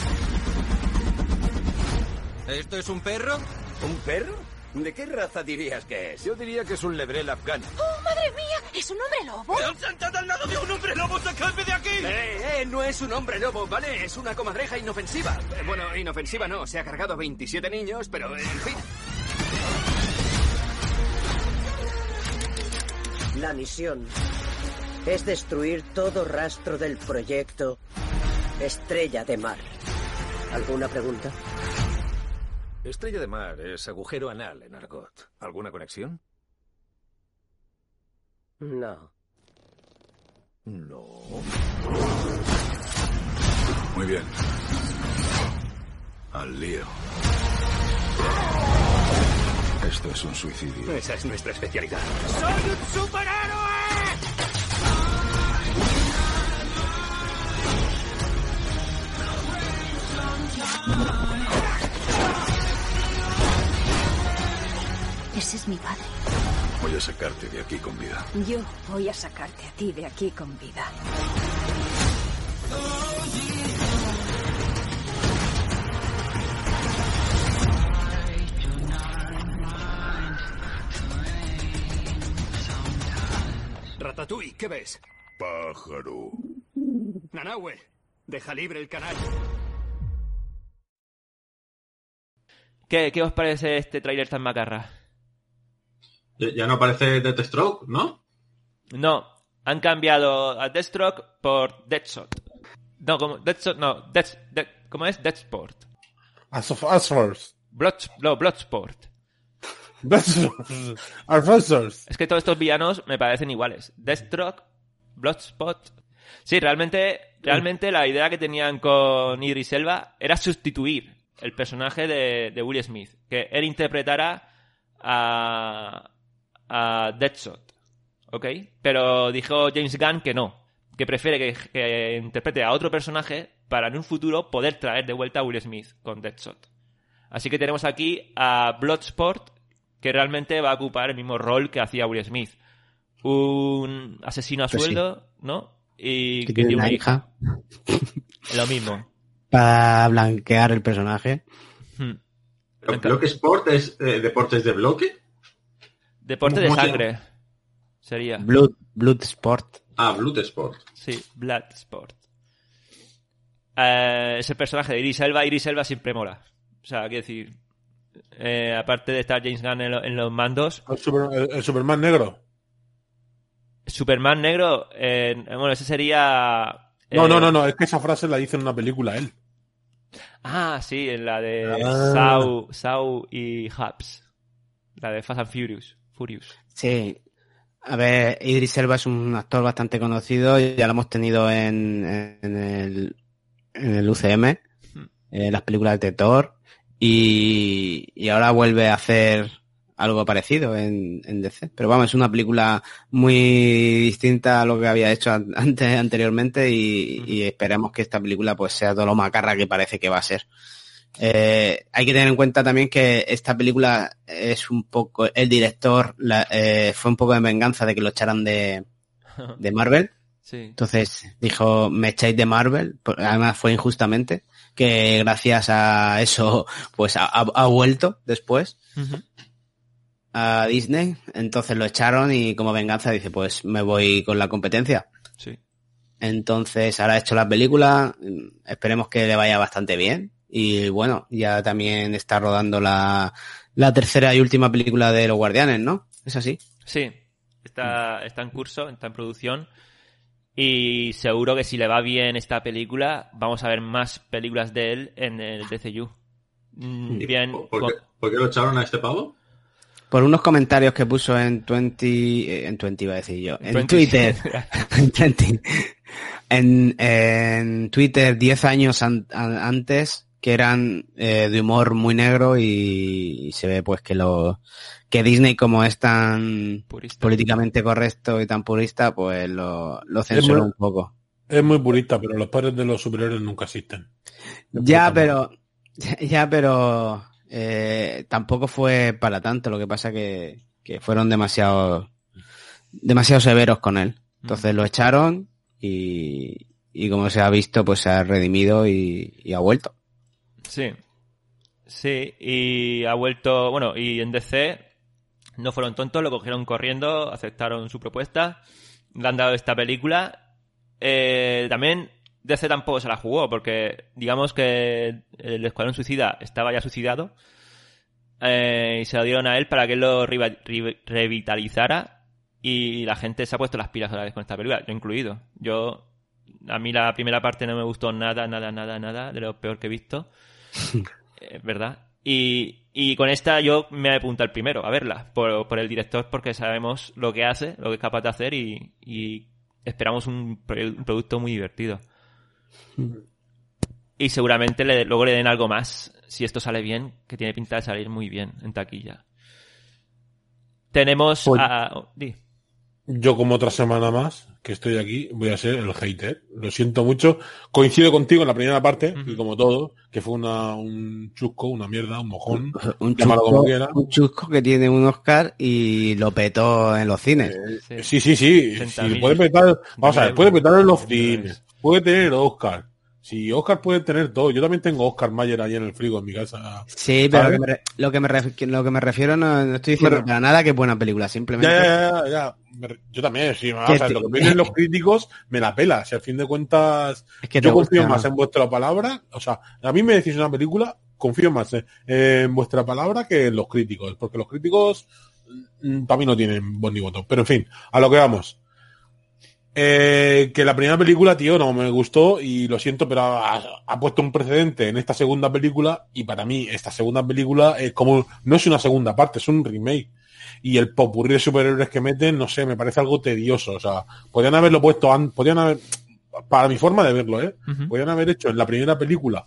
¿Esto es un perro? ¿Un perro? ¿De qué raza dirías que es? Yo diría que es un lebrel afgano. ¡Oh, madre mía! ¿Es un hombre lobo? ¡Me han sentado al lado de un hombre lobo! ¡Sacadme de aquí! ¡Eh, eh! No es un hombre lobo, ¿vale? Es una comadreja inofensiva. Eh, Bueno, inofensiva no. Se ha cargado 27 niños, pero en fin. La misión es destruir todo rastro del proyecto Estrella de Mar. ¿Alguna pregunta? Estrella de mar es agujero anal en argot. ¿Alguna conexión? No. No. Muy bien. Al lío. Esto es un suicidio. Esa es nuestra especialidad. ¡Soy un superhéroe! Ese es mi padre. Voy a sacarte de aquí con vida. Yo voy a sacarte a ti de aquí con vida. Ratatouille, ¿qué ves? Pájaro. Nanahue, deja libre el canal. ¿Qué, qué os parece este tráiler tan macarra? Ya, no parece Deathstroke, ¿no? No, han cambiado a Deathstroke por Deadshot. No, como Deadshot, no, Death, Death- ¿cómo es? Deadsport. As of Asfors. Blood, no, Bloodsport. *laughs* Es que todos estos villanos me parecen iguales. Deathstroke, Bloodspot. Sí, realmente, realmente la idea que tenían con Idris Elba era sustituir el personaje de, de Will Smith. Que él interpretara a, a Deadshot. ¿Ok? Pero dijo James Gunn que no. Que prefiere que, que interprete a otro personaje para en un futuro poder traer de vuelta a Will Smith con Deadshot. Así que tenemos aquí a Bloodsport, que realmente va a ocupar el mismo rol que hacía Will Smith. Un asesino a Pues sí. sueldo, ¿no? Y Que tiene una hija. *laughs* Lo mismo. Para blanquear el personaje. Hmm. ¿Bloque Sport es eh, deportes de bloque? Deporte de ¿Cómo se sangre. Sería. Blood, Blood Sport. Ah, Blood Sport. Sí, Bloodsport. Eh, ese personaje de Iris Elba, Iris Elba siempre mola. O sea, quiero decir, eh, aparte de estar James Gunn en, lo- en los mandos, El, Super- el- el Superman negro. Superman negro, eh, bueno, ese sería... No, eh, no, no, no, es que esa frase la hizo en una película él. Ah, sí, en la de Ah. Sau, Sau y Hubs. La de Fast and Furious. Furious. Sí. A ver, Idris Elba es un actor bastante conocido, ya lo hemos tenido en, en el, en el UCM, en las películas de Thor, y, y ahora vuelve a hacer algo parecido en, en DC. Pero vamos, es una película muy distinta a lo que había hecho an- *laughs* antes, anteriormente, y, y esperemos que esta película pues sea todo lo macarra que parece que va a ser. Eh, hay que tener en cuenta también que esta película es un poco, el director la- eh, fue un poco de venganza de que lo echaran de, *laughs* de Marvel. Sí. Entonces dijo, me echáis de Marvel, además fue injustamente, que gracias a eso pues ha, ha- ha vuelto después a Disney, entonces lo echaron y como venganza dice, pues me voy con la competencia. Sí. Entonces ahora ha hecho la película, mm, esperemos que le vaya bastante bien. Y bueno, ya también está rodando la, la tercera y última película de Los Guardianes, ¿no? ¿Es así? Sí, está, está en curso, está en producción. Y seguro que si le va bien esta película, vamos a ver más películas de él en el DCU. Mm, ¿Y Bien, ¿Por, por con- qué, por qué lo echaron a este pavo? Por unos comentarios que puso en 20, eh, en 20 iba a decir yo, en 20. Twitter, *laughs* en 20, en, en Twitter 10 años an- an- antes, que eran eh, de humor muy negro y, y se ve pues que lo, que Disney como es tan Purista. políticamente correcto y tan purista, pues lo, lo censuró muy- un poco. Es muy purista, pero los padres de los superiores nunca existen. Ya, pero, *laughs* ya, pero eh, tampoco fue para tanto. Lo que pasa que, que fueron demasiado, demasiado severos con él. Entonces lo echaron y, y como se ha visto, pues se ha redimido y, y ha vuelto. Sí. Sí, y ha vuelto, bueno, y en DC no fueron tontos, lo cogieron corriendo, aceptaron su propuesta, le han dado esta película. Eh, también DC tampoco se la jugó, porque digamos que el Escuadrón Suicida estaba ya suicidado, eh, y se lo dieron a él para que él lo revitalizara, y la gente se ha puesto las pilas a la vez con esta película, yo incluido. Yo, a mí la primera parte no me gustó nada, nada, nada, nada, de lo peor que he visto. Eh, ¿Verdad? Y, y con esta yo me apunto al primero a verla, por, por el director, porque sabemos lo que hace, lo que es capaz de hacer y, y esperamos un, pro- un producto muy divertido. Y seguramente le- luego le den algo más, si esto sale bien, que tiene pinta de salir muy bien en taquilla. Tenemos Pues- a... di. Yo como otra semana más que estoy aquí voy a ser el hater. Lo siento mucho. Coincido contigo en la primera parte, y como todo, que fue una, un chusco, una mierda, un mojón, *laughs* Un chusco, como quiera. un chusco que tiene un Oscar y lo petó en los cines. Sí, sí, sí. sí, 80.000. puede petar, vamos a ver, puede petar en los cines, puede tener Oscar. Si Oscar puede tener todo, yo también tengo Oscar Mayer ahí en el frigo en mi casa. Sí, pero lo que, me, lo, que me ref- lo que me refiero no, no estoy diciendo Pero- para nada que es buena película, simplemente... ya, ya, Yo también, sí, o sea, te- lo que vienen los críticos me la pela. Si al fin de cuentas Es que te yo confío gusta, más ¿no? en vuestra palabra, o sea, a mí me decís una película, confío más en, en vuestra palabra que en los críticos, porque los críticos mm, para mí no tienen buen ni voto. Pero en fin, a lo que vamos. Eh, que la primera película, tío, no me gustó y lo siento, pero ha, ha puesto un precedente en esta segunda película y para mí esta segunda película es como, no es una segunda parte, es un remake. Y el popurrí de superhéroes que meten, no sé, me parece algo tedioso. O sea, podrían haberlo puesto antes, podrían haber, para mi forma de verlo, ¿eh? Ujú. Podrían haber hecho en la primera película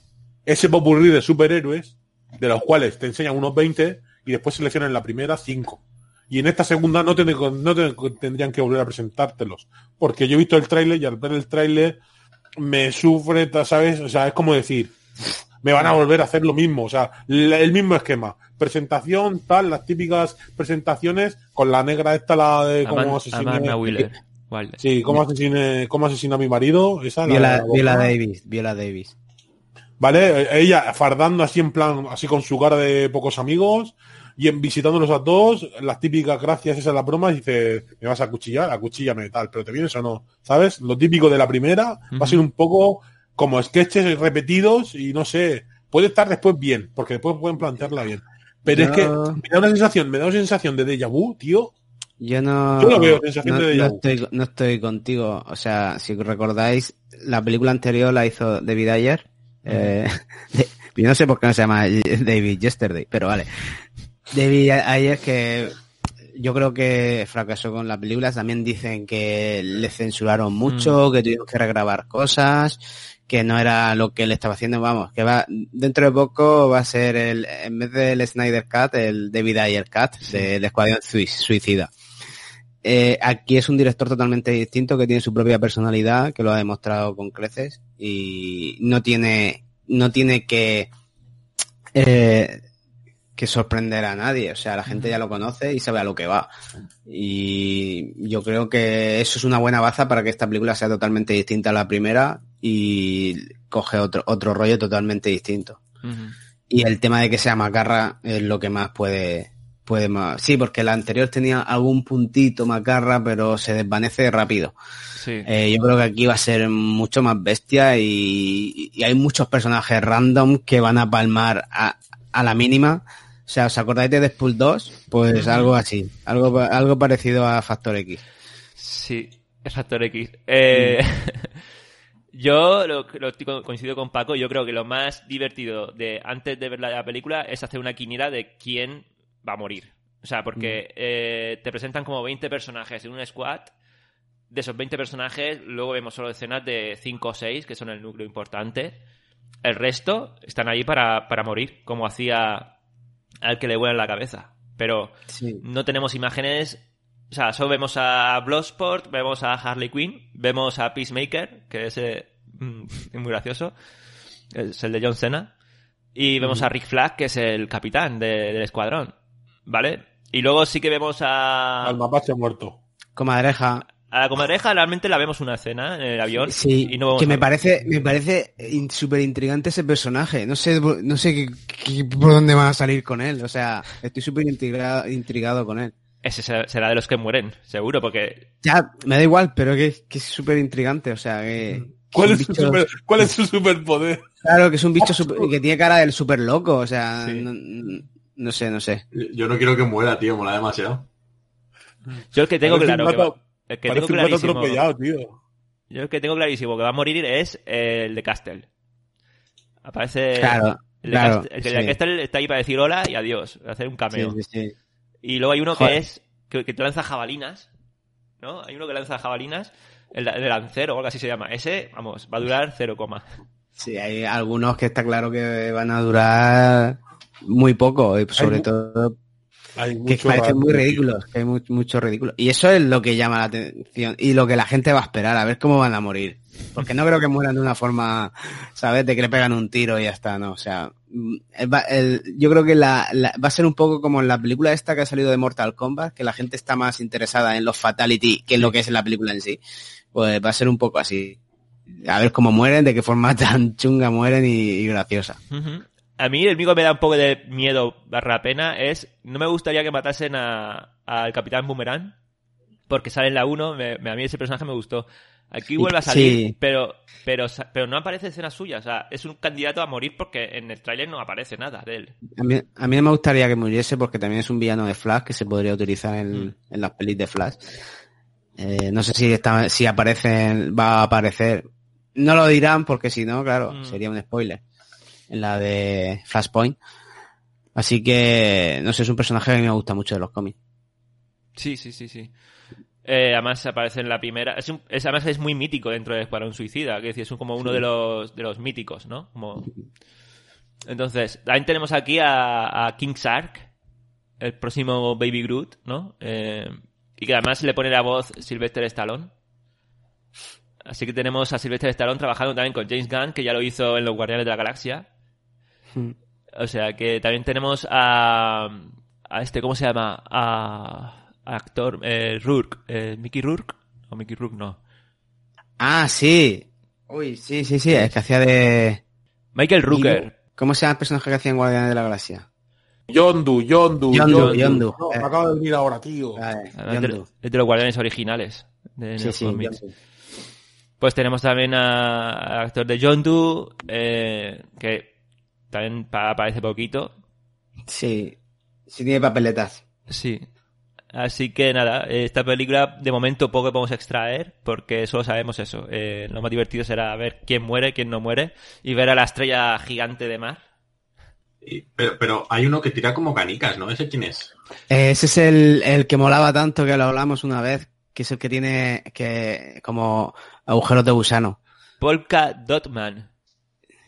ese popurrí de superhéroes, de los cuales te enseñan unos 20 y después seleccionan en la primera 5. Y en esta segunda no, ten- no ten- tendrían que volver a presentártelos. Porque yo he visto el tráiler y al ver el tráiler me sufre, ¿sabes? O sea, es como decir, me van a volver a hacer lo mismo. O sea, la- el mismo esquema. Presentación, tal, las típicas presentaciones con la negra esta, la de cómo. Wilder. Sí, cómo asesiné, cómo asesina a mi marido, esa la- Viola, la- Viola Davis, Viola Davis. ¿Vale? Ella fardando así en plan, así con su cara de pocos amigos, y en visitándolos a todos, las típicas gracias, esa es la broma, y dice, me vas a cuchillar, acuchíllame tal, pero te vienes o no, ¿sabes? Lo típico de la primera va a ser un poco como sketches repetidos y no sé, puede estar después bien, porque después pueden plantearla bien. Pero es que me da una sensación, me da una sensación de déjà vu, tío. Yo no, Yo lo veo, sensación no, de déjà no estoy, no estoy contigo. O sea, si recordáis, la película anterior la hizo David Ayer. Eh, *laughs* de- yo no sé por qué no se llama David Yesterday, pero vale. David Ayer que yo creo que fracasó con la película. También dicen que le censuraron mucho, que tuvieron que regrabar cosas, que no era lo que él estaba haciendo. Vamos, que va dentro de poco va a ser el, en vez del Snyder Cut, el David Ayer Cut del Escuadrón Sui- Suicida. Eh, aquí es un director totalmente distinto que tiene su propia personalidad, que lo ha demostrado con creces y no tiene, no tiene que, eh, que sorprender a nadie. O sea, la gente ya lo conoce y sabe a lo que va. Y yo creo que eso es una buena baza para que esta película sea totalmente distinta a la primera y coge otro, otro rollo totalmente distinto. Y el tema de que sea macarra es lo que más puede, puede más. Sí, porque la anterior tenía algún puntito macarra, pero se desvanece rápido. Sí. Eh, yo creo que aquí va a ser mucho más bestia y, y hay muchos personajes random que van a palmar a, a la mínima. O sea, ¿os acordáis de Deadpool 2? Pues algo así, algo, algo parecido a Factor X. Sí, es Factor X. Eh, *laughs* yo lo, lo coincido con Paco. Yo creo que lo más divertido de antes de ver la, la película es hacer una quiniela de quién va a morir. O sea, porque eh, te presentan como 20 personajes en un squad. De esos 20 personajes, luego vemos solo escenas de 5 o 6, que son el núcleo importante. El resto están ahí para, para morir, como hacía al que le vuela en la cabeza. Pero no tenemos imágenes. O sea, solo vemos a Bloodsport, vemos a Harley Quinn, vemos a Peacemaker, que *laughs* es eh, mm, muy gracioso. Es el de John Cena. Y vemos a Rick Flag, que es el capitán de- del escuadrón. ¿Vale? Y luego sí que vemos a. Al mapache muerto. Comadreja. A la comadreja realmente la vemos una escena en el avión. Sí, y no vemos que me parece, me parece súper intrigante ese personaje. No sé, no sé qué- qué- por dónde van a salir con él. O sea, estoy súper intriga- intrigado con él. Ese se- será de los que mueren, seguro, porque. Ya, me da igual, pero que, que es súper intrigante. O sea, que. ¿Cuál que es, bicho- super- ¿Cuál es su superpoder? Claro, que es un bicho super- que tiene cara del súper loco. O sea, no, no sé, no sé. Yo no quiero que muera, tío, mola demasiado. Yo el que tengo claro que va- el que parece tengo un gato clarísimo- tío. Yo el que tengo clarísimo que va a morir es el de Castle. Aparece. Claro, El de, claro, Castle, el que de sí. Castle está ahí para decir hola y adiós, hacer un cameo. Sí, sí, sí. Y luego hay uno Joder. que es. Que, que te lanza jabalinas. ¿No? Hay uno que lanza jabalinas. El, el de lancero o algo así se llama. Ese, vamos, va a durar cero coma. Sí, hay algunos que está claro que van a durar muy poco, y sobre todo Hay que parecen muy ridículos, que hay mu- mucho ridículo. Y eso es lo que llama la atención y lo que la gente va a esperar, a ver cómo van a morir. Porque no creo que mueran de una forma, ¿sabes? De que le pegan un tiro y ya está, ¿no? O sea, mm, el el- yo creo que la, la- va a ser un poco como en la película esta que ha salido de Mortal Kombat, que la gente está más interesada en los fatality que en lo que es la película en sí. Pues va a ser un poco así. a ver cómo mueren, de qué forma *laughs* tan chunga mueren y, y graciosa. A mí el único que me da un poco de miedo barra pena es, no me gustaría que matasen a- al Capitán Boomerang, porque sale en la 1, me- me- a mí ese personaje me gustó. Aquí vuelve a salir, sí. pero, pero, pero no aparece escena suya, o sea, es un candidato a morir porque en el tráiler no aparece nada de él. A mí, a mí no me gustaría que muriese porque también es un villano de Flash que se podría utilizar Mm. en, en las pelis de Flash. Eh, no sé si está, si aparecen, va a aparecer. No lo dirán porque si no, claro, Mm. sería un spoiler. En la de Flashpoint. Así que, no sé, es un personaje que a mí me gusta mucho de los cómics. Sí, sí, sí, sí. Eh, además aparece en la primera. Es un- es- además es muy mítico dentro de Escuadrón Suicida, que es, es un- como uno de los de los míticos, ¿no? Como... Entonces, también tenemos aquí a, a King Shark, el próximo Baby Groot, ¿no? Eh, y que además le pone la voz Sylvester Stallone. Así que tenemos a Sylvester Stallone trabajando también con James Gunn, que ya lo hizo en Los Guardianes de la Galaxia. O sea que también tenemos a, a este, ¿cómo se llama? A, a actor, eh, Rourke, eh, Mickey Rourke, o Mickey Rourke no. Ah, sí. Uy, sí, sí, sí, es que hacía de... Michael Rooker. ¿Cómo se llama el personaje que hacía en Guardianes de la Galaxia? Yondu, Yondu, Yondu, Yondu. No, Eh. me acaba de venir ahora, tío. De, es de los guardianes originales de, Sí, sí. Pues tenemos también a- al actor de Yondu, eh, que también pa- aparece poquito. Sí, sí tiene papeletas. Sí. Así que nada, esta película de momento poco podemos extraer porque solo sabemos eso. Eh, lo más divertido será ver quién muere, quién no muere y ver a la estrella gigante de mar. Pero, pero hay uno que tira como canicas, ¿no? ¿Ese quién es? Eh, Ese es el, el que molaba tanto que lo hablamos una vez, que es el que tiene que como agujeros de gusano. Polka Dotman.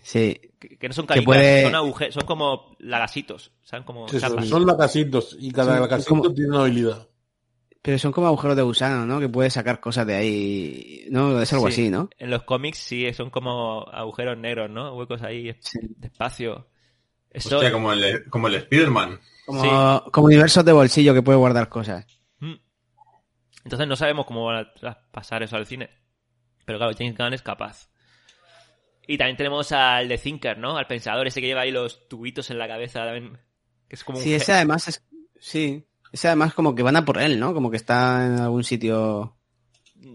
Sí. Que, que no son canicas, puede- son, aguje- son como lagasitos. Son como Sí, son, lacasitos y cada Sí, como- tiene una habilidad. Pero son como agujeros de gusano, ¿no? Que puede sacar cosas de ahí. No, es algo Sí. así, ¿no? En los cómics sí, son como agujeros negros, ¿no? Huecos ahí de espacio. Eso... Hostia, como el, como el Spider-Man. Como, Sí. como universos de bolsillo que puede guardar cosas. Mm. Entonces no sabemos cómo van a traspasar eso al cine. Pero claro, James Gunn es capaz. Y también tenemos al de Thinker, ¿no? Al pensador, ese que lleva ahí los tubitos en la cabeza también. Que es como Sí, ese además es... Sí. Ese además como que van a por él, ¿no? Como que está en algún sitio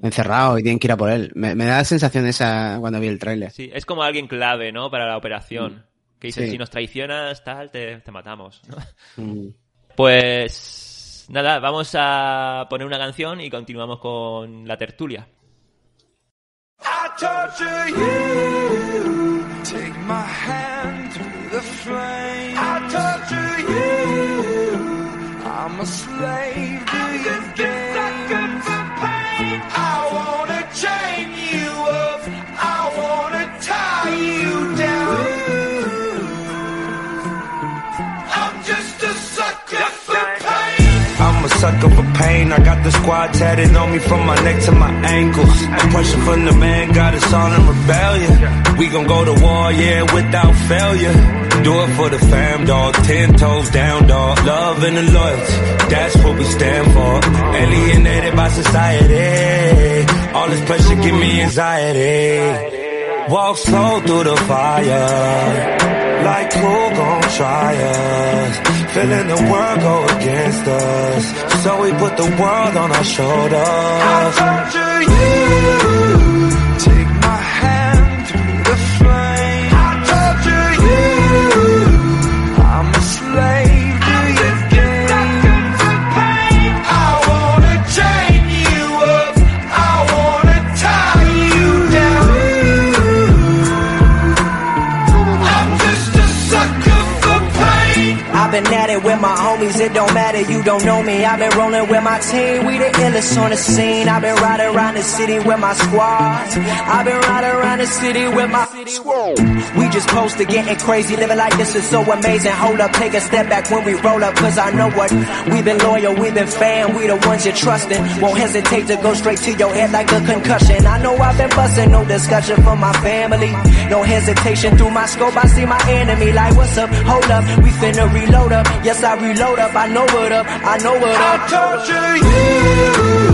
encerrado y tienen que ir a por él. Me, me da la sensación esa cuando vi el tráiler. Sí, es como alguien clave, ¿no? Para la operación. Que dice, Sí. si nos traicionas, tal, te, te matamos. ¿no? *laughs* Mm. Pues nada, vamos a poner una canción y continuamos con la tertulia. I my hand through the flame. I torture you. I'm a slave to your games. I wanna chain you up. I wanna tie you down. I'm just a sucker for pain. I'm a sucker for pain. I got the squad tatted on me from my neck to my ankles. The pressure from the man got us all in rebellion. We gon' go to war, yeah, without failure. Do it for the fam, dog. Ten toes down, dog. Love and the loyalty, that's what we stand for. Alienated by society. All this pressure give me anxiety. Walk slow through the fire. Like who gon' try us? Feeling the world go against us. So we put the world on our shoulders. I torture you. Been at it with my homies, it don't matter, you don't know me. I've been rolling with my team, we the illest on the scene. I've been riding around the city with my squad. I've been riding around the city with my. We just posted getting crazy, living like this is so amazing. Hold up, take a step back when we roll up, cause I know what. We've been loyal, we've been fan, we the ones you're trusting. Won't hesitate to go straight to your head like a concussion. I know I've been busting, no discussion for my family. No hesitation through my scope, I see my enemy like, what's up? Hold up, we finna reload up. Yes, I reload up, I know what up, I know what I up. torture you.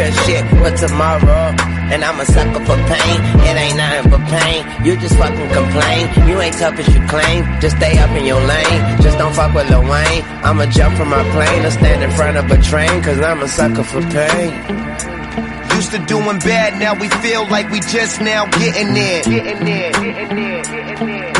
fear shit for tomorrow. And I'm a sucker for pain. It ain't nothing but pain. You just fucking complain. You ain't tough as you claim. Just stay up in your lane. Just don't fuck with Lil Wayne. I'ma jump from my plane or stand in front of a train. Cause I'm a sucker for pain. Used to doing bad, now we feel like we just now getting there. Getting there, getting there, getting there.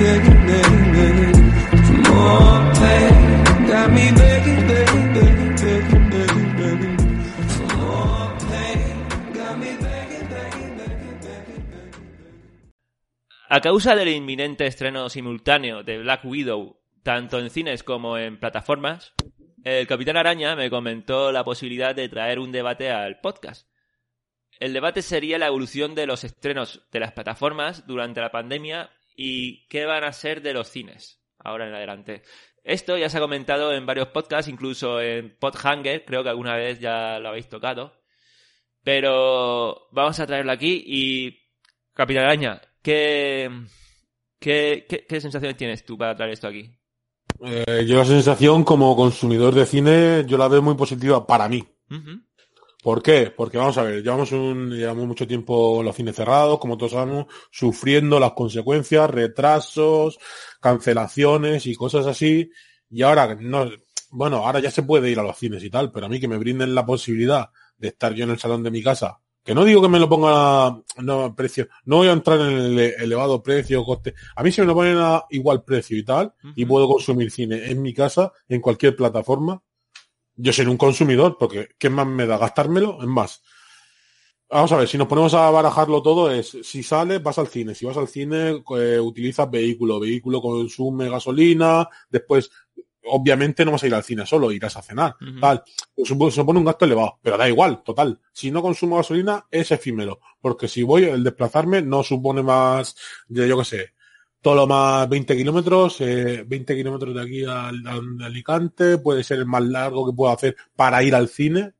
A causa del inminente estreno simultáneo de Black Widow, tanto en cines como en plataformas, el Capitán Araña me comentó la posibilidad de traer un debate al podcast. El debate sería la evolución de los estrenos de las plataformas durante la pandemia y qué van a ser de los cines ahora en adelante. Esto ya se ha comentado en varios podcasts, incluso en Podhanger, creo que alguna vez ya lo habéis tocado. Pero vamos a traerlo aquí y, Capitán Araña, ¿qué, qué, qué, qué sensaciones tienes tú para traer esto aquí? Eh, yo la sensación como consumidor de cine, yo la veo muy positiva para mí. ¿Por qué? Porque vamos a ver, llevamos un, llevamos mucho tiempo los cines cerrados, como todos sabemos, sufriendo las consecuencias, retrasos, cancelaciones y cosas así. Y ahora no, bueno, ahora ya se puede ir a los cines y tal, pero a mí que me brinden la posibilidad de estar yo en el salón de mi casa, que no digo que me lo ponga no a precio, no voy a entrar en el ele- elevado precio, coste. A mí si me lo ponen a igual precio y tal, y puedo consumir cine en mi casa, en cualquier plataforma, yo seré un consumidor, porque ¿qué más me da? ¿Gastármelo? Es más. Vamos a ver, si nos ponemos a barajarlo todo es, si sales, vas al cine. Si vas al cine, eh, utilizas vehículo. Vehículo consume gasolina. Después, obviamente no vas a ir al cine solo, irás a cenar. Tal. Supo- Supone un gasto elevado, pero da igual, total. Si no consumo gasolina, es efímero. Porque si voy, el desplazarme no supone más, de, yo qué sé, todo lo más 20 kilómetros, eh, 20 kilómetros de aquí al, al- Alicante, puede ser el más largo que puedo hacer para ir al cine.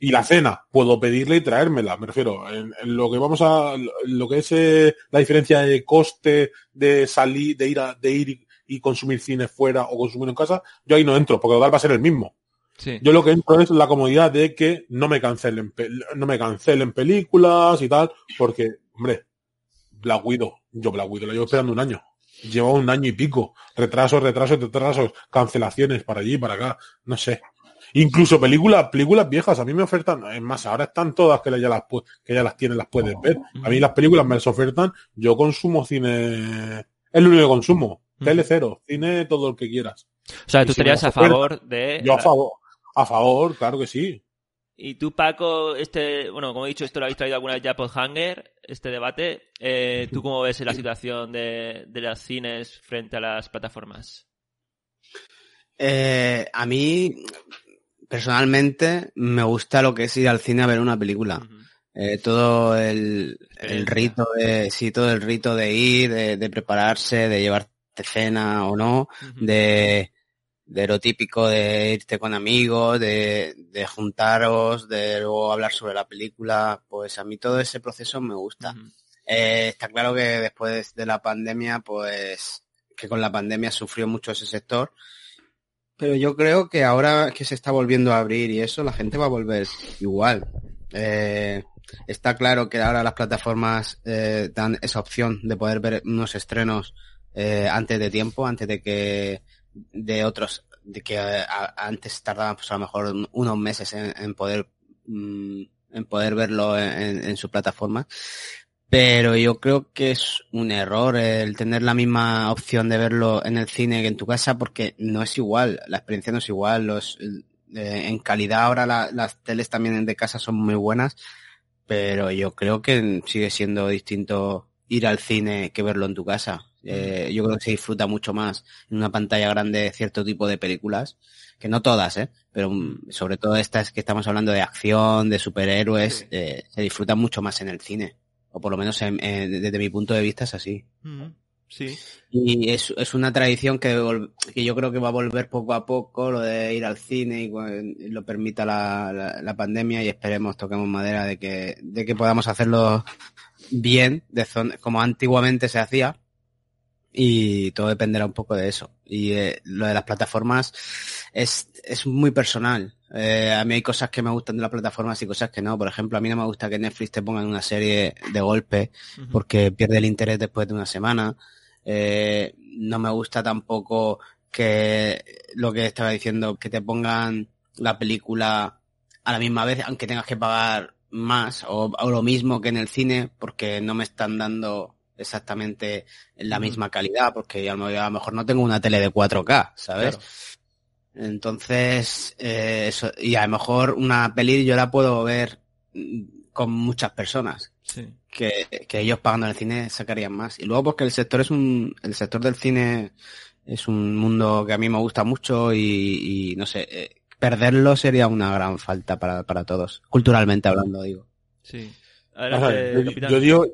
Y la cena, puedo pedirle y traérmela, me refiero, en, en lo que vamos a, lo que es eh, la diferencia de coste de salir, de ir a, de ir y, consumir cine fuera o consumir en casa, yo ahí no entro, porque total va a ser el mismo. Sí. Yo lo que entro es la comodidad de que no me cancelen, no me cancelen películas y tal, porque, hombre, Black Widow, yo Black Widow la llevo esperando un año. Lleva un año y pico. Retrasos, retrasos, retrasos, cancelaciones para allí, para acá, no sé. Incluso películas, películas viejas, a mí me ofertan, es más, ahora están todas que ya las que ya las tienen, las puedes ver. A mí las películas me las ofertan, yo consumo cine, es lo único que consumo. Tele cero, cine todo el que quieras. O sea, tú estarías a favor de... Yo a favor, a favor, claro que sí. Y tú, Paco, este, bueno, como he dicho, esto lo habéis traído alguna vez ya por Hanger, este debate. Eh, ¿Tú cómo ves la situación de, de los cines frente a las plataformas? Eh, a mí, personalmente, me gusta lo que es ir al cine a ver una película. Eh, todo el, el rito de, sí, todo el rito de ir, de, de prepararse, de llevarte cena o no, de, de lo típico de irte con amigos, de, de juntaros, de luego hablar sobre la película, pues a mí todo ese proceso me gusta. Eh, está claro que después de la pandemia, pues, que con la pandemia sufrió mucho ese sector, pero yo creo que ahora que se está volviendo a abrir y eso, la gente va a volver igual. Eh, está claro que ahora las plataformas eh, dan esa opción de poder ver unos estrenos antes de tiempo, antes de que de otros, de que a- antes tardaban pues a lo mejor un- unos meses en, poder mm, en poder verlo en, su plataforma. Pero yo creo que es un error el tener la misma opción de verlo en el cine que en tu casa porque no es igual, la experiencia no es igual. Los, eh, en calidad ahora la- las teles también de casa son muy buenas, pero yo creo que sigue siendo distinto ir al cine que verlo en tu casa. Eh, yo creo que se disfruta mucho más en una pantalla grande cierto tipo de películas, que no todas, ¿eh? pero mm, sobre todo estas que estamos hablando de acción, de superhéroes, eh, se disfrutan mucho más en el cine. O por lo menos en- en- desde mi punto de vista es así. Mm, Sí. Y es, es una tradición que, que yo creo que va a volver poco a poco, lo de ir al cine y lo permita la, la, la pandemia y esperemos, toquemos madera de que, de que podamos hacerlo bien, de como antiguamente se hacía. Y todo dependerá un poco de eso. Y eh, lo de las plataformas es, es muy personal. Eh, a mí hay cosas que me gustan de las plataformas y cosas que no. Por ejemplo, a mí no me gusta que Netflix te ponga en una serie de golpe porque pierde el interés después de una semana. Eh, no me gusta tampoco que lo que estaba diciendo, que te pongan la película a la misma vez, aunque tengas que pagar más o, o lo mismo que en el cine, porque no me están dando exactamente la misma calidad, porque a lo, a lo mejor no tengo una tele de 4K, ¿sabes? Claro. Entonces, eh, eso, y a lo mejor una peli yo la puedo ver mm, con muchas personas Sí. que, que ellos pagando en el cine sacarían más. Y luego porque el sector es un, el sector del cine es un mundo que a mí me gusta mucho y, y no sé, eh, perderlo sería una gran falta para, para todos, culturalmente hablando, digo. Sí. Adelante, yo, yo digo,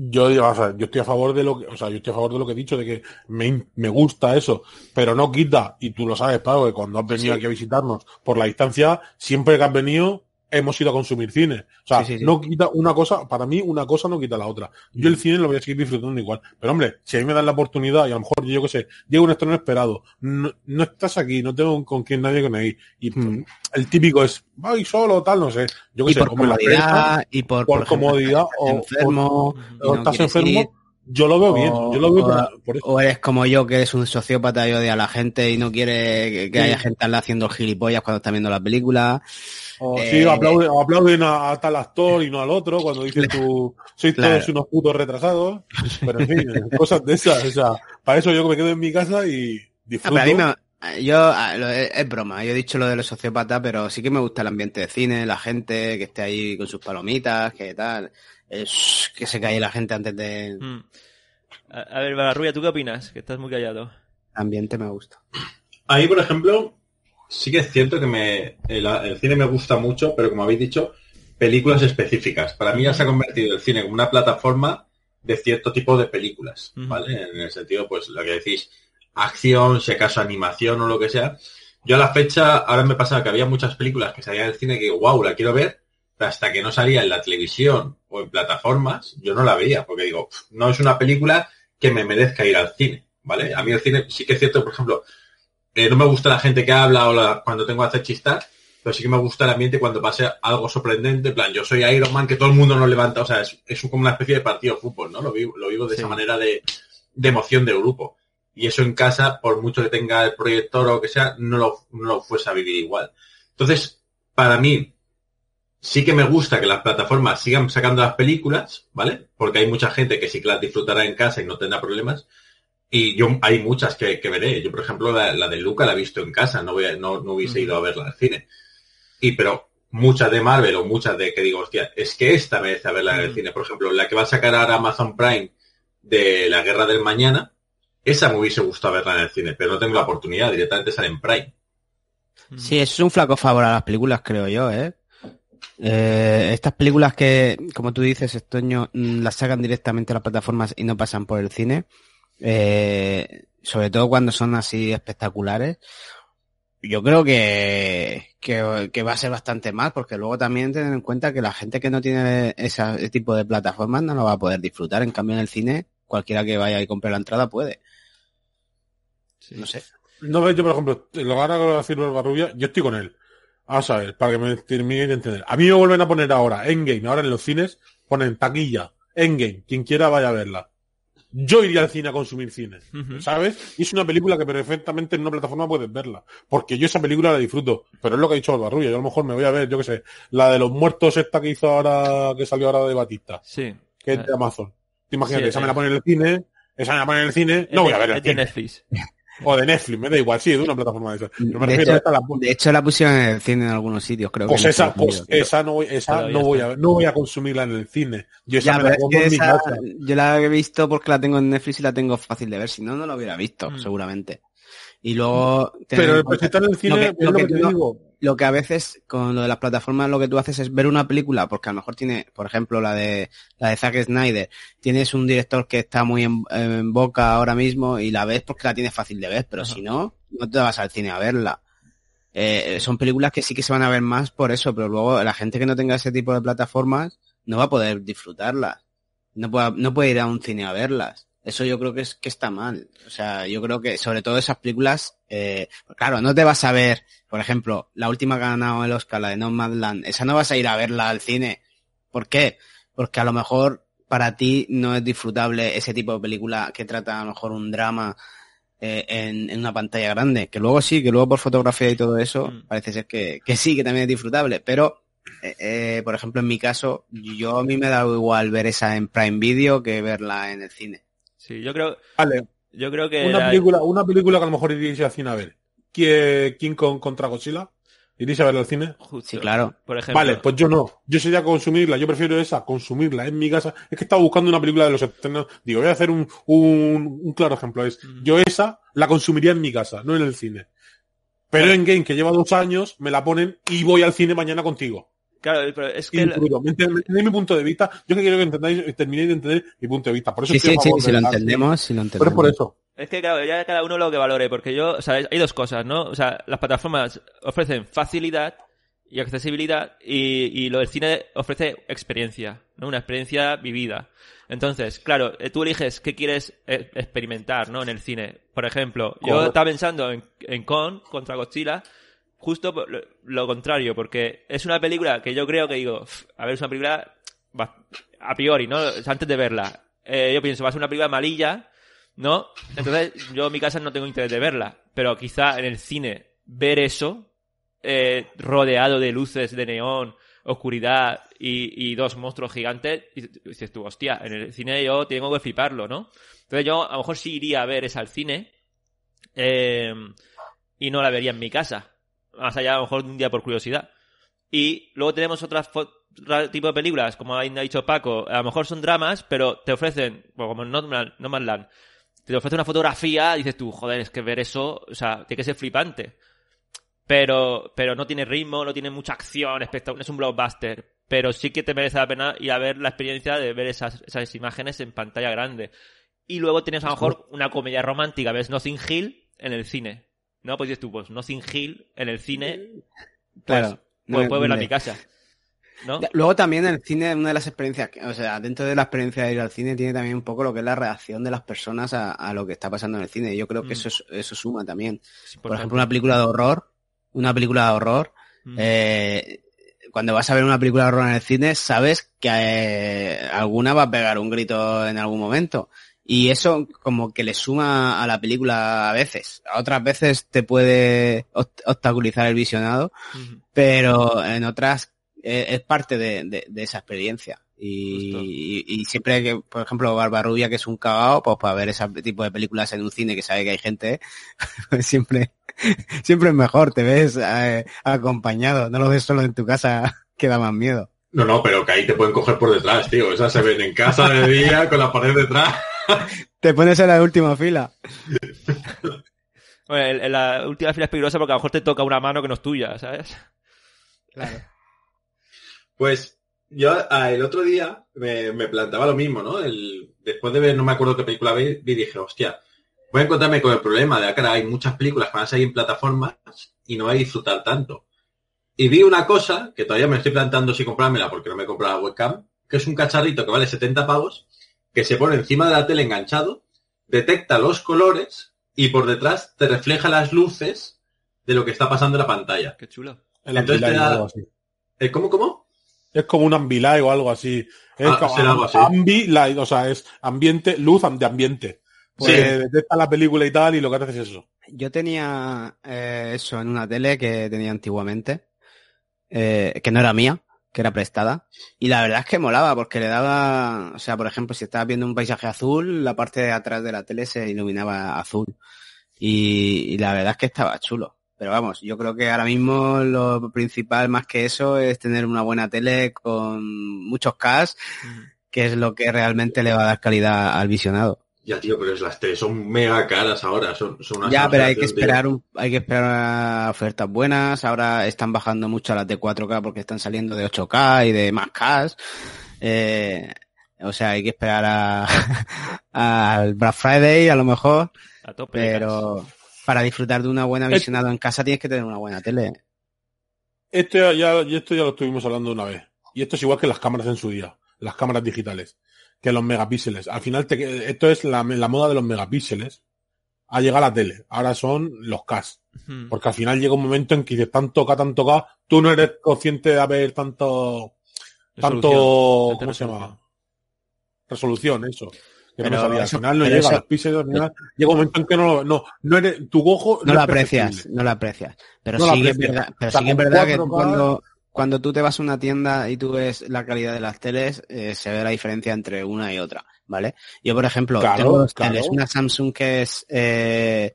yo digo, o sea, yo estoy a favor de lo que, o sea, yo estoy a favor de lo que he dicho, de que me, me gusta eso, pero no quita, y tú lo sabes, Pablo, que cuando has venido Sí. aquí a visitarnos por la distancia, siempre que has venido, hemos ido a consumir cine. O sea, Sí, sí, sí. no quita una cosa, para mí una cosa no quita la otra. Yo el cine lo voy a seguir disfrutando igual. Pero hombre, si a mí me dan la oportunidad y a lo mejor yo qué sé, llega un estreno esperado, no, no estás aquí, no tengo con quién nadie con ahí. Y el típico es, voy solo, tal, no sé. Yo qué Mm. Sé, por como en la comodidad, prensa, y por, por, por ejemplo, comodidad *laughs* o, enfermo o- y o no estás enfermo, ir. Yo lo veo bien, O- yo lo veo o- por, por eso. O eres como yo, que eres un sociópata y odia a la gente y no quiere que, que Sí. haya gente haciendo gilipollas cuando está viendo la película. O Eh, sí, aplauden, aplauden a, a tal actor y no al otro cuando dices tú, sois Claro. todos unos putos retrasados. Pero en fin, cosas de esas. O sea, para eso yo me quedo en mi casa y Ah, disfruto. me- yo, ah, es, es broma, yo he dicho lo de los sociópatas, pero sí que me gusta el ambiente de cine, la gente que esté ahí con sus palomitas, que tal, es, que se calle la gente antes de... Mm. A, a ver, Barrubia, ¿tú qué opinas? Que estás muy callado. Ambiente me gusta. A mí, por ejemplo, sí que es cierto que me, el, el cine me gusta mucho, pero como habéis dicho, películas específicas. Para mí ya se ha convertido el cine como una plataforma de cierto tipo de películas. ¿vale? En el sentido, pues, lo que decís, acción, si acaso animación o lo que sea. Yo a la fecha, ahora me pasaba que había muchas películas que salían en el cine que, wow, la quiero ver, hasta que no salía en la televisión o en plataformas, yo no la veía, porque digo, "Pf, no es una película que me merezca ir al cine, ¿vale? A mí el cine sí que es cierto, por ejemplo, eh, no me gusta la gente que habla o la- cuando tengo hacer chistar, pero sí que me gusta el ambiente cuando pase algo sorprendente, en plan, yo soy Iron Man, que todo el mundo nos levanta, o sea, es, es como una especie de partido de fútbol, ¿no? Lo vivo, lo vivo de Sí. esa manera de, de emoción de grupo. Y eso en casa, por mucho que tenga el proyector o lo que sea, no lo, no lo fuese a vivir igual. Entonces, para mí, sí que me gusta que las plataformas sigan sacando las películas, ¿vale? Porque hay mucha gente que sí que las disfrutará en casa y no tendrá problemas. Y yo hay muchas que, que veré. Yo, por ejemplo, la, la de Luca la he visto en casa, no, voy a- no, no hubiese ido a verla al cine. Y pero muchas de Marvel o muchas de que digo, hostia, es que esta merece verla en el Mm. cine. Por ejemplo, la que va a sacar ahora Amazon Prime de la Guerra del Mañana, esa me hubiese gustado verla en el cine, pero no tengo la oportunidad, directamente sale en Prime. Sí, eso es un flaco favor a las películas, creo yo, ¿eh? Eh, estas películas que, como tú dices, Estoño, mm, las sacan directamente a las plataformas y no pasan por el cine, eh, sobre todo cuando son así espectaculares, yo creo que, que, que va a ser bastante más, porque luego también tener en cuenta que la gente que no tiene esa- ese tipo de plataformas no lo va a poder disfrutar. En cambio, en el cine, cualquiera que vaya y compre la entrada puede. No sé. No yo por ejemplo, lo ahora que va a decir Barrubia, yo estoy con él. Vamos a ver, para que me termine de entender. A mí me vuelven a poner ahora Endgame, ahora en los cines, ponen taquilla, Endgame, quien quiera vaya a verla. yo iría al cine a consumir cine. ¿sabes? Y es una película que perfectamente en una plataforma puedes verla, porque yo esa película la disfruto, pero es lo que ha dicho Albarrulla, yo a lo mejor me voy a ver, yo qué sé, la de los muertos esta que hizo ahora, que salió ahora de Batista, Sí. que es de Amazon. Te Imagínate, Sí, esa eh. me la ponen en el cine, esa me la ponen en el cine, no voy a ver el cine. Netflix. *laughs* O de Netflix, me da igual, sí, de una plataforma de esas. Pero me De a hecho, la de hecho, la pusieron en el cine en algunos sitios, creo Pues que esa, pues esa no voy, esa no voy a no voy a consumirla en el cine. Yo esa Ya, me la que en mi esa- casa. yo la he visto porque la tengo en Netflix y la tengo fácil de ver, si no, no la hubiera visto, Mm. seguramente. Y luego... Pero el presentar en el cine es lo que te no- digo. Lo que a veces con lo de las plataformas lo que tú haces es ver una película porque a lo mejor tiene, por ejemplo, la de la de Zack Snyder, tienes un director que está muy en, en boca ahora mismo y la ves porque la tienes fácil de ver, pero si no, no te vas al cine a verla. Eh, son películas que sí que se van a ver más por eso, pero luego la gente que no tenga ese tipo de plataformas no va a poder disfrutarlas. No puede, no puede ir a un cine a verlas. Eso yo creo que es que está mal. O sea, yo creo que sobre todo esas películas, eh, claro, no te vas a ver, por ejemplo, la última que ha ganado el Oscar, la de Nomadland, esa no vas a ir a verla al cine. ¿Por qué? Porque a lo mejor para ti no es disfrutable ese tipo de película que trata a lo mejor un drama eh, en, en una pantalla grande. Que luego sí, que luego por fotografía y todo eso, parece ser que, que sí, que también es disfrutable. Pero, eh, eh, por ejemplo, en mi caso, yo a mí me da igual ver esa en Prime Video que verla en el cine. Sí, yo creo, Vale, yo creo que una la- película, una película que a lo mejor iríais al cine a ver. ¿Quién King Kong contra Godzilla? ¿Iríais a verla al cine? Sí, claro. por ejemplo, Vale, pues yo no. Yo sería consumirla. Yo prefiero esa, consumirla en mi casa. Es que estaba buscando una película de los 70. Digo, voy a hacer un, un, un claro ejemplo. Es, yo esa la consumiría en mi casa, no en el cine. Pero en Game, que lleva dos años, me la ponen y voy al cine mañana contigo. Claro, pero es que la- disfruto. ¿Me ent- me entendéis mi punto de vista? Yo que quiero que entendáis, terminéis de entender mi punto de vista. Por eso Sí, sí, sí, si lo entendemos, si lo Pero entendemos. es por eso. Es que claro, ya cada uno lo que valore, porque yo, o sea, hay dos cosas, ¿no? O sea, las plataformas ofrecen facilidad y accesibilidad y, y lo del cine ofrece experiencia, ¿no? Una experiencia vivida. Entonces, claro, eh, tú eliges qué quieres eh, experimentar, ¿no? En el cine. Por ejemplo, yo Correcto. estaba pensando en, en Kong contra Godzilla, justo lo, contrario, porque es una película que yo creo que digo, "Uf, a ver, es una película a priori, ¿no? Antes de verla. eh, yo pienso, va a ser una película malilla, ¿no? Entonces, yo en mi casa no tengo interés de verla, pero quizá en el cine ver eso, eh, rodeado de luces de neón, oscuridad y, y dos monstruos gigantes, y dices tú, hostia, en el cine yo tengo que fliparlo, ¿no? Entonces yo a lo mejor sí iría a ver esa al cine eh, y no la vería en mi casa, más allá a lo mejor de un día por curiosidad. Y luego tenemos otras tipo de películas, como ha dicho Paco, a lo mejor son dramas, pero te ofrecen, bueno, como No Man- No Man's Land, te ofrece una fotografía dices tú, joder, es que ver eso, o sea, tiene que ser flipante. Pero, pero no tiene ritmo, no tiene mucha acción, es un blockbuster. Pero sí que te merece la pena ir a ver la experiencia de ver esas, esas imágenes en pantalla grande. Y luego tienes a lo mejor una comedia romántica, ves Nothing Hill en el cine. No, pues dices tú, pues Nothing Hill en el cine, pues, Claro. puedo, No, puedo verla en mi casa. ¿No? Luego también el cine, una de las experiencias, o sea, dentro de la experiencia de ir al cine tiene también un poco lo que es la reacción de las personas a, a lo que está pasando en el cine. Yo creo que Mm. eso, es- eso suma también. Por ejemplo, una película de horror, una película de horror, Mm. eh, cuando vas a ver una película de horror en el cine, sabes que eh, alguna va a pegar un grito en algún momento. Y eso como que le suma a la película a veces. A otras veces te puede obstaculizar el visionado, pero en otras eh, es parte de, de- de esa experiencia. Y, y- y siempre que, por ejemplo, Barbarrubia, que es un cagao, pues para ver ese tipo de películas en un cine que sabe que hay gente, *laughs* pues siempre, *laughs* siempre es mejor, te ves eh, acompañado, no lo ves solo en tu casa, *laughs* que da más miedo. No, no, pero que ahí te pueden coger por detrás, tío. Esas se ven en casa de día con la pared detrás. *laughs* Te pones en la última fila. Bueno, en- en la última fila es peligrosa porque a lo mejor te toca una mano que no es tuya, ¿sabes? Claro. Pues yo ah, el otro día me, me plantaba lo mismo, ¿no? El, después de ver, no me acuerdo qué película vi, vi, dije, hostia, voy a encontrarme con el problema de que hay muchas películas que van a salir en plataformas y no voy a disfrutar tanto. Y vi una cosa que todavía me estoy plantando si comprármela porque no me he comprado la webcam, que es un cacharrito que vale 70 pavos, que se pone encima de la tele enganchado, detecta los colores y por detrás te refleja las luces de lo que está pasando en la pantalla. Qué chulo. El Entonces te da- algo así. ¿Eh, ¿Cómo, cómo? Es como un ambilight o algo así. Es Ah, como algo así. ambilight, o sea, es ambiente, luz de ambiente. Pues Sí. detecta la película y tal, y lo que hace es eso. Yo tenía eh, eso en una tele que tenía antiguamente, eh, que no era mía, que era prestada. Y la verdad es que molaba, porque le daba, o sea, por ejemplo, si estabas viendo un paisaje azul, la parte de atrás de la tele se iluminaba azul. Y, y la verdad es que estaba chulo. Pero vamos, yo creo que ahora mismo lo principal más que eso es tener una buena tele con muchos Ks, que es lo que realmente le va a dar calidad al visionado. Ya, tío, pero es las teles son mega caras ahora. Son, son una Ya, pero hay que tío. esperar un, hay que esperar a ofertas buenas. Ahora están bajando mucho las de 4K porque están saliendo de 8K y de más K. Eh, o sea, hay que esperar a, *laughs* al Black Friday a lo mejor. A tope Pero para disfrutar de una buena visionado en casa tienes que tener una buena tele. Esto ya, esto ya lo estuvimos hablando una vez. Y esto es igual que las cámaras en su día, las cámaras digitales, que los megapíxeles. Al final, te- esto es la, la moda de los megapíxeles. Ha llegado a la tele. Ahora son los. Hmm. Porque al final llega un momento en que dices tanto K, tanto K, tú no eres consciente de haber tanto, tanto, Resolución. ¿cómo se llama? Resolución, eso. Que no Pero eso- al final no llega eso- a los píxeles, al final llega un momento en que no, no, no eres, tu ojo No lo es aprecias, no lo aprecias. Pero No lo sí es verdad, pero sí que es verdad que 4K cuando, cuando tú te vas a una tienda y tú ves la calidad de las teles, eh, se ve la diferencia entre una y otra, ¿vale? Yo, por ejemplo, Claro, tengo dos claro. teles, una Samsung que es, eh,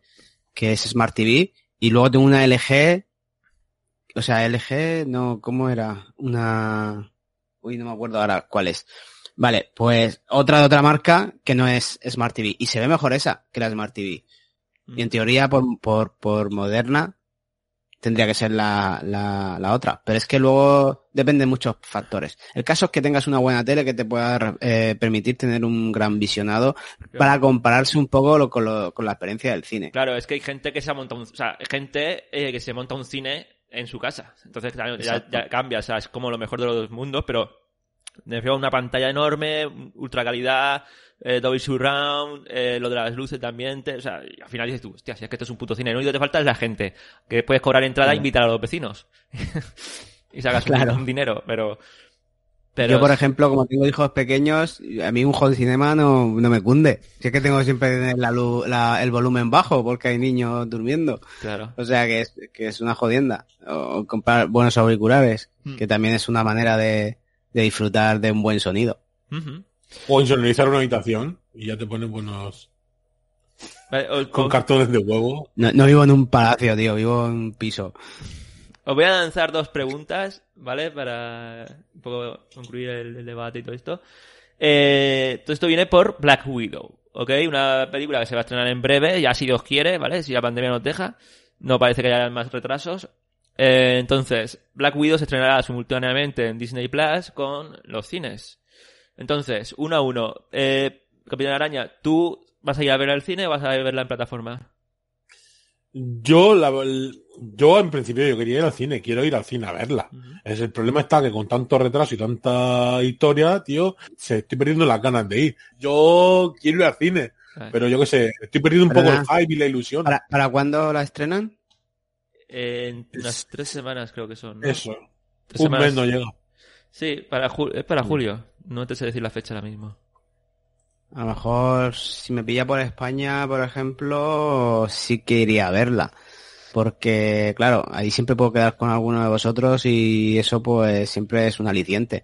que es Smart TV y luego tengo una LG, o sea, LG, no, ¿cómo era? Una, uy, no me acuerdo ahora cuál es. Vale, pues otra de otra marca que no es Smart TV y se ve mejor esa que la Smart TV. Y en teoría, por, por, por moderna, tendría que ser la, la, la otra. Pero es que luego dependen muchos factores. El caso es que tengas una buena tele que te pueda eh, permitir tener un gran visionado para compararse un poco lo- con, lo- con la experiencia del cine. Claro, es que hay gente que se ha montado un, o sea, gente eh, que se monta un cine en su casa. Entonces claro, ya cambia, o sea, es como lo mejor de los dos mundos, pero me refiero a una pantalla enorme, ultra calidad, eh, Dolby Surround, eh, lo de las luces de ambiente, o sea, y al final dices tú, hostia, si es que esto es un puto cine, lo único que te falta es la gente, que puedes cobrar entrada e Claro. invitar a los vecinos. *laughs* y sacas un- Claro. un, dinero, pero... pero Yo, por ejemplo, como tengo hijos pequeños, a mí un home cinema no, no me cunde. Si es que tengo siempre la luz, la- el volumen bajo porque hay niños durmiendo. Claro. O sea que es, que es una jodienda. O, comprar buenos auriculares, Hmm. que también es una manera de, de disfrutar de un buen sonido. O insonorizar una habitación y ya te pones buenos Vale, os- con os- cartones de huevo. No, no vivo en un palacio, tío, vivo en un piso. Os voy a lanzar dos preguntas, ¿vale? Para un poco concluir el, el debate y todo esto. Eh, todo esto viene por Black Widow, ¿ok? Una película que se va a estrenar en breve, ya si Dios quiere, ¿vale? Si la pandemia nos deja. No parece que haya más retrasos. Eh, entonces, Black Widow se estrenará simultáneamente en Disney Plus con los cines. Entonces, uno a uno. Eh, Capitán Araña, ¿tú vas a ir a ver al cine o vas a verla en plataforma? Yo, la, yo en principio yo quería ir al cine, quiero ir al cine a verla. Es el problema está que con tanto retraso y tanta historia, tío, se estoy perdiendo las ganas de ir. Yo quiero ir al cine, Vale. pero yo qué sé, estoy perdiendo un poco el Perdona. hype y la ilusión. ¿Para, ¿Para cuándo la estrenan? En unas tres semanas creo que son. ¿no? Eso. Tres Un semanas. mes no llega. Sí, para ju- es para julio. No te sé decir la fecha ahora mismo. A lo mejor si me pilla por España, por ejemplo, sí que iría a verla. Porque, claro, ahí siempre puedo quedar con alguno de vosotros y eso pues siempre es un aliciente.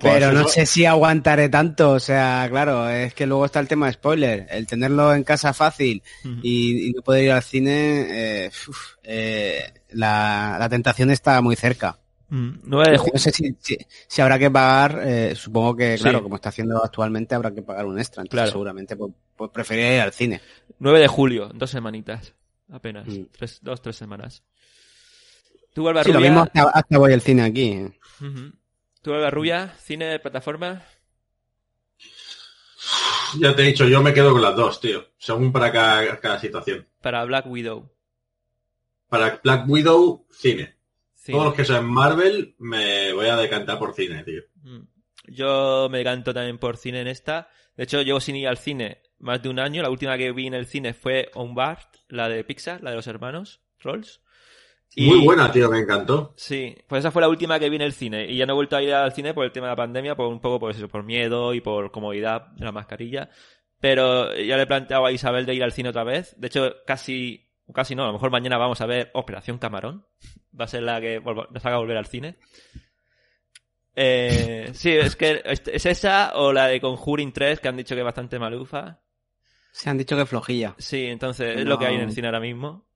Pero no sé si aguantaré tanto, o sea, claro, es que luego está el tema de spoiler, el tenerlo en casa fácil y, y no poder ir al cine, eh, uf, eh, la, la tentación está muy cerca. Mm, 9 de ju- No sé si, si, si habrá que pagar, eh, supongo que, Sí. claro, como está haciendo actualmente, habrá que pagar un extra, entonces Claro. seguramente pues, pues preferiría ir al cine. 9 de julio, dos semanitas. Apenas. Mm. Tres, dos, tres semanas. ¿Tú, Alba Sí, lo Rubia? mismo hasta, hasta voy al cine aquí. Ujú. ¿Tú, Alba Rubia? ¿Cine, plataforma? Ya te he dicho, yo me quedo con las dos, tío. Según para cada, cada situación. Para Black Widow. Para Black Widow, cine. Todos los que sean Marvel, me voy a decantar por cine, tío. Mm. Yo me canto también por cine en esta. De hecho, llevo sin ir al cine más de un año. La última que vi en el cine fue Onward, la de Pixar, la de los hermanos Trolls. Muy buena, tío, me encantó. Sí, pues esa fue la última que vi en el cine. Y ya no he vuelto a ir al cine por el tema de la pandemia, por un poco por eso, por miedo y por comodidad de la mascarilla. Pero ya le he planteado a Isabel de ir al cine otra vez. De hecho, casi, casi no, a lo mejor mañana vamos a ver Operación Camarón. Va a ser la que nos haga volver al cine. Eh, *laughs* sí, es que es es esa o la de Conjuring 3 que han dicho que es bastante malufa. Se han dicho que flojilla. Sí, entonces es lo que hay en el cine ahora mismo.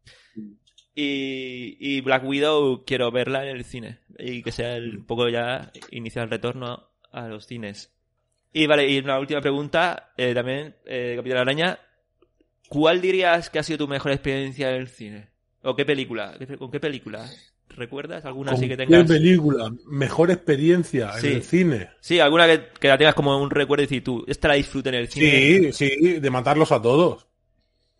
Y, y Black Widow quiero verla en el cine. Y que sea el, un poco ya iniciar el retorno a los cines. Y vale, y una última pregunta, eh, también, eh, Capitán Araña. ¿Cuál dirías que ha sido tu mejor experiencia en el cine? ¿O qué película? ¿Qué pe- ¿Con qué película? ¿Recuerdas alguna así que ¿Qué tengas? película? Mejor experiencia Sí. en el cine. Sí, alguna que, que la tengas como un recuerdo y decir tú, esta la disfruté en el cine. Sí, sí, de matarlos a todos.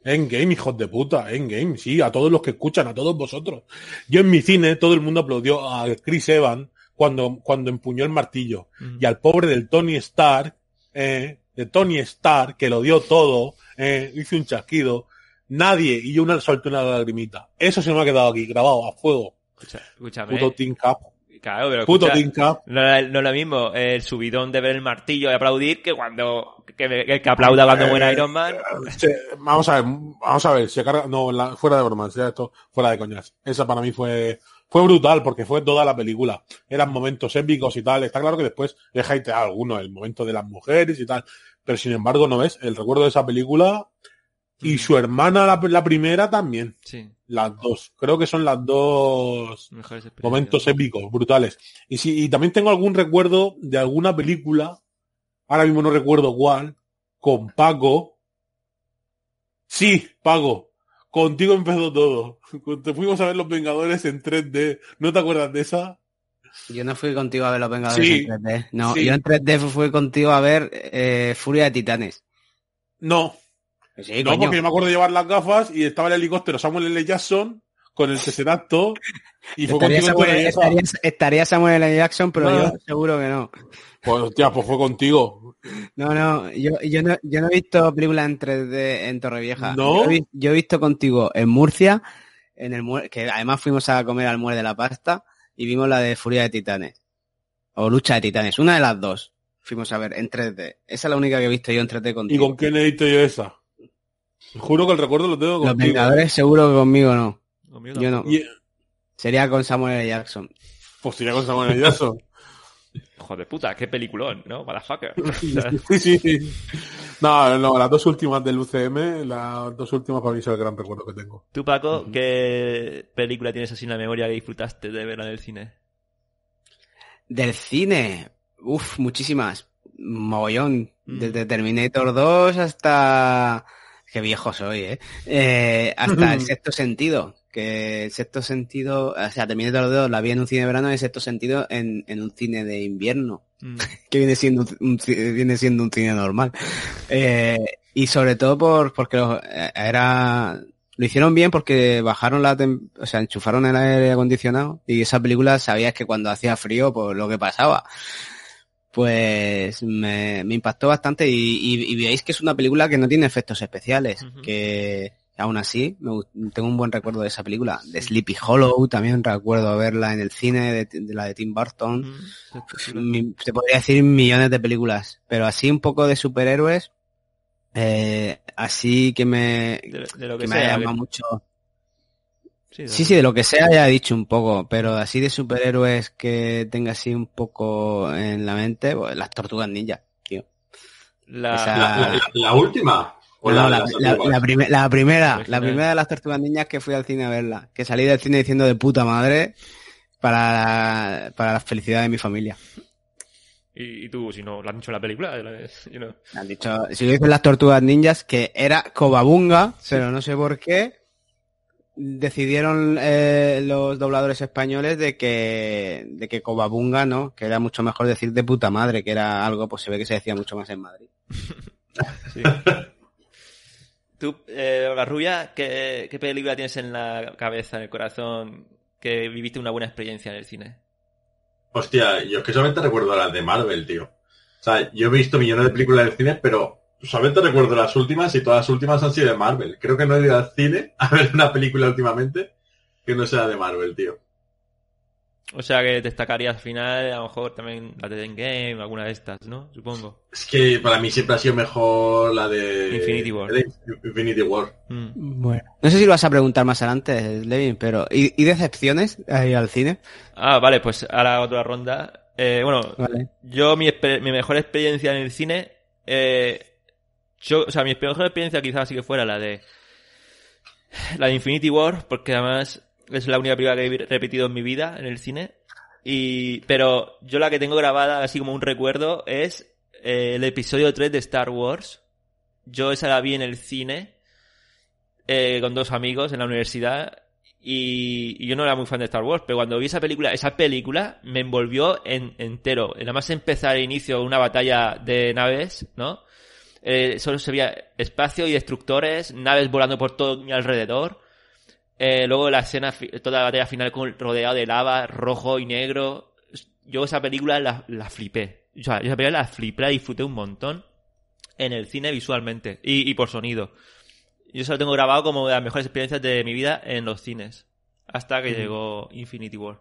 Endgame, hijos de puta, Endgame, sí, a todos los que escuchan, a todos vosotros. Yo en mi cine, todo el mundo aplaudió a Chris Evans cuando, cuando empuñó el martillo. Y al pobre del Tony Stark, eh, de Tony Stark, que lo dio todo, eh, hizo un chasquido. Nadie, y yo una solté una lagrimita. Eso se me ha quedado aquí, grabado a fuego. Escúchame. Puto Team Cap. Claro, pero Puto escucha, Team Cap. No, no es lo mismo el subidón de ver el martillo y aplaudir que cuando que, que- que aplauda cuando Eh, Iron Man. Che, vamos a ver, vamos a ver, se carga, no, la- fuera de bromas, ya esto, fuera de coñas. Esa para mí fue, fue brutal porque fue toda la película. Eran momentos épicos y tal. Está claro que después he hateado alguno, el momento de las mujeres y tal. Pero sin embargo, no ves, el recuerdo de esa película y su hermana, la, la primera también. Sí. Las dos. Creo que son las dos momentos épicos, brutales. Y sí, y también tengo algún recuerdo de alguna película, ahora mismo no recuerdo cuál, con Paco. Sí, Paco. Contigo empezó todo. *laughs* Te fuimos a ver Los Vengadores en 3D. ¿No te acuerdas de esa? Yo no fui contigo a ver Los Vengadores Sí, en 3D. No, sí. yo en 3D fui contigo a ver eh, Furia de Titanes. No. Sí, no, coño. porque yo me acuerdo de llevar las gafas y estaba el helicóptero Samuel L. Jackson con el Tesseracto y fue Estaría contigo Samuel, 3D. estaría- estaría Samuel L. Jackson, pero No. yo seguro que no. Pues hostia, pues fue contigo. No, no, yo, yo no, yo no he visto películas en 3D en Torrevieja. ¿No? Yo, he, vi- yo he visto contigo en Murcia, en el que además fuimos a comer al Muere de la Pasta y vimos la de Furia de Titanes. O Lucha de Titanes, una de las dos. Fuimos a ver en 3D. Esa es la única que he visto yo en 3D ¿Y contigo. con quién he visto yo esa? Juro que el recuerdo lo tengo Los contigo. Vengadores seguro que conmigo no. Yo no. Y- Sería con Samuel L. Jackson. Pues sería con Samuel L. Jackson. *laughs* Hijo de puta, qué peliculón, ¿no? Motherfucker. *laughs* Sí, sí, sí. No, no, las dos últimas del UCM, las dos últimas para mí son el gran recuerdo que tengo. Tú, Paco, ¿qué película tienes así en la memoria que disfrutaste de verla en el cine? Del cine, uff, muchísimas. Mogollón. Mm. Desde Terminator 2 hasta... Qué viejo soy, ¿eh? Eh, hasta *laughs* el sexto sentido. Que el sexto sentido... O sea, Terminator 2 la vi en un cine de verano y sexto sentido en, en un cine de invierno. Mm. *laughs* que viene siendo un, un viene siendo un cine normal. Eh, y sobre todo por porque eh, era lo hicieron bien porque bajaron la tem- o sea, enchufaron el aire acondicionado y esa película sabías que cuando hacía frío pues lo que pasaba. Pues me, me impactó bastante y, y, y veis que es una película que no tiene efectos especiales, que aún así me tengo un buen recuerdo de esa película. De Sleepy Hollow también recuerdo verla en el cine, de, de la de Tim Burton. Mi- se podría decir millones de películas, pero así un poco de superhéroes, eh, así que me, De, de lo que, que me sea. ha que- llamado mucho. Sí, de Sí, de lo que sea ya he dicho un poco, pero así de superhéroes que tenga así un poco en la mente, pues las tortugas ninja, tío. La, Esa- La, la- la última. ¿O No, la, la, las la- primera, la primera de las tortugas niñas que fui al cine a verla, que salí del cine diciendo de puta madre para, para la felicidad de mi familia. Y, y tú, si no, lo han dicho en la película, la- you know. Han dicho, si lo dicen las tortugas ninjas, que era Cobabunga, pero no sé por qué decidieron eh, los dobladores españoles de que de que Cobabunga, ¿no? Que era mucho mejor decir de puta madre, que era algo, pues se ve que se decía mucho más en Madrid. *laughs* Sí. *laughs* Tú, eh, ¿qué, ¿qué película tienes en la cabeza, en el corazón, que viviste una buena experiencia en el cine? Hostia, yo es que solamente recuerdo las de Marvel, tío. O sea, yo he visto millones de películas del cine, pero solamente recuerdo las últimas y todas las últimas han sido de Marvel. Creo que no he ido al cine a ver una película últimamente que no sea de Marvel, tío. O sea que destacarías al final, a lo mejor también la de Endgame, alguna de estas, ¿no? Supongo. Es que para mí siempre ha sido mejor la de Infinity War. de Infinity War. Mm. Bueno. No sé si lo vas a preguntar más adelante, Levin, pero ¿y, y decepciones ahí al cine? Ah, vale, pues ahora otra ronda. Eh, bueno, Vale. yo mi mejor experiencia en el cine, eh, yo, o sea, mi mejor experiencia quizás sí que fuera la de la de Infinity War, porque además es la única película que he repetido en mi vida en el cine. Y, pero yo la que tengo grabada así como un recuerdo es eh, el episodio 3 de Star Wars. Yo esa la vi en el cine eh, con dos amigos en la universidad y, y yo no era muy fan de Star Wars, pero cuando vi esa película, esa película me envolvió en, entero. Nada más empezar el inicio una batalla de naves, ¿no? Eh, solo se veía espacio y destructores, naves volando por todo mi alrededor. Eh, luego la escena, toda la batalla final con rodeado de lava, rojo y negro. Yo esa película la, la flipé. O sea, yo esa película la flipé, la disfruté un montón en el cine visualmente y, y por sonido. Yo eso lo tengo grabado como de las mejores experiencias de mi vida en los cines. Hasta que Ujú. llegó Infinity War.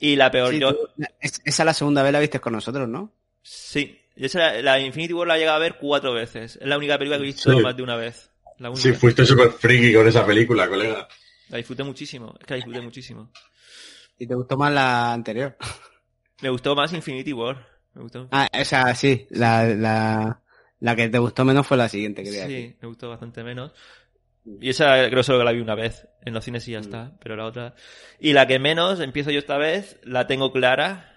Y la peor, Sí, yo... tú- es- esa la segunda vez la viste con nosotros, ¿no? Sí, yo esa, la Infinity War la he llegado a ver cuatro veces. Es la única película que he visto Sí. más de una vez. La única. Sí, fuiste súper friki con esa película, colega. La disfruté muchísimo. Es que la disfruté muchísimo. ¿Y te gustó más la anterior? Me gustó más Infinity War. Me gustó. Ah, esa sí, la, la, la que te gustó menos fue la siguiente, quería decir. Sí, me gustó bastante menos. Y esa creo solo que la vi una vez. En los cines sí ya Mm. está. Pero la otra. Y la que menos, empiezo yo esta vez, la tengo clara.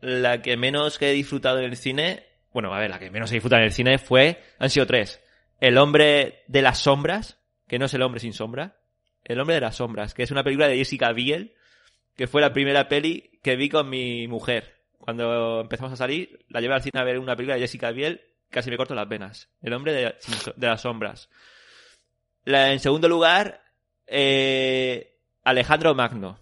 La que menos que he disfrutado en el cine. Bueno, a ver, la que menos he disfrutado en el cine fue. Han sido tres. El hombre de las sombras. Que no es el hombre sin sombra. El hombre de las sombras. Que es una película de Jessica Biel. Que fue la primera peli que vi con mi mujer. Cuando empezamos a salir, la llevé al cine a ver una película de Jessica Biel. Casi me corto las venas. El hombre de, de las sombras. La, en segundo lugar, eh, Alejandro Magno.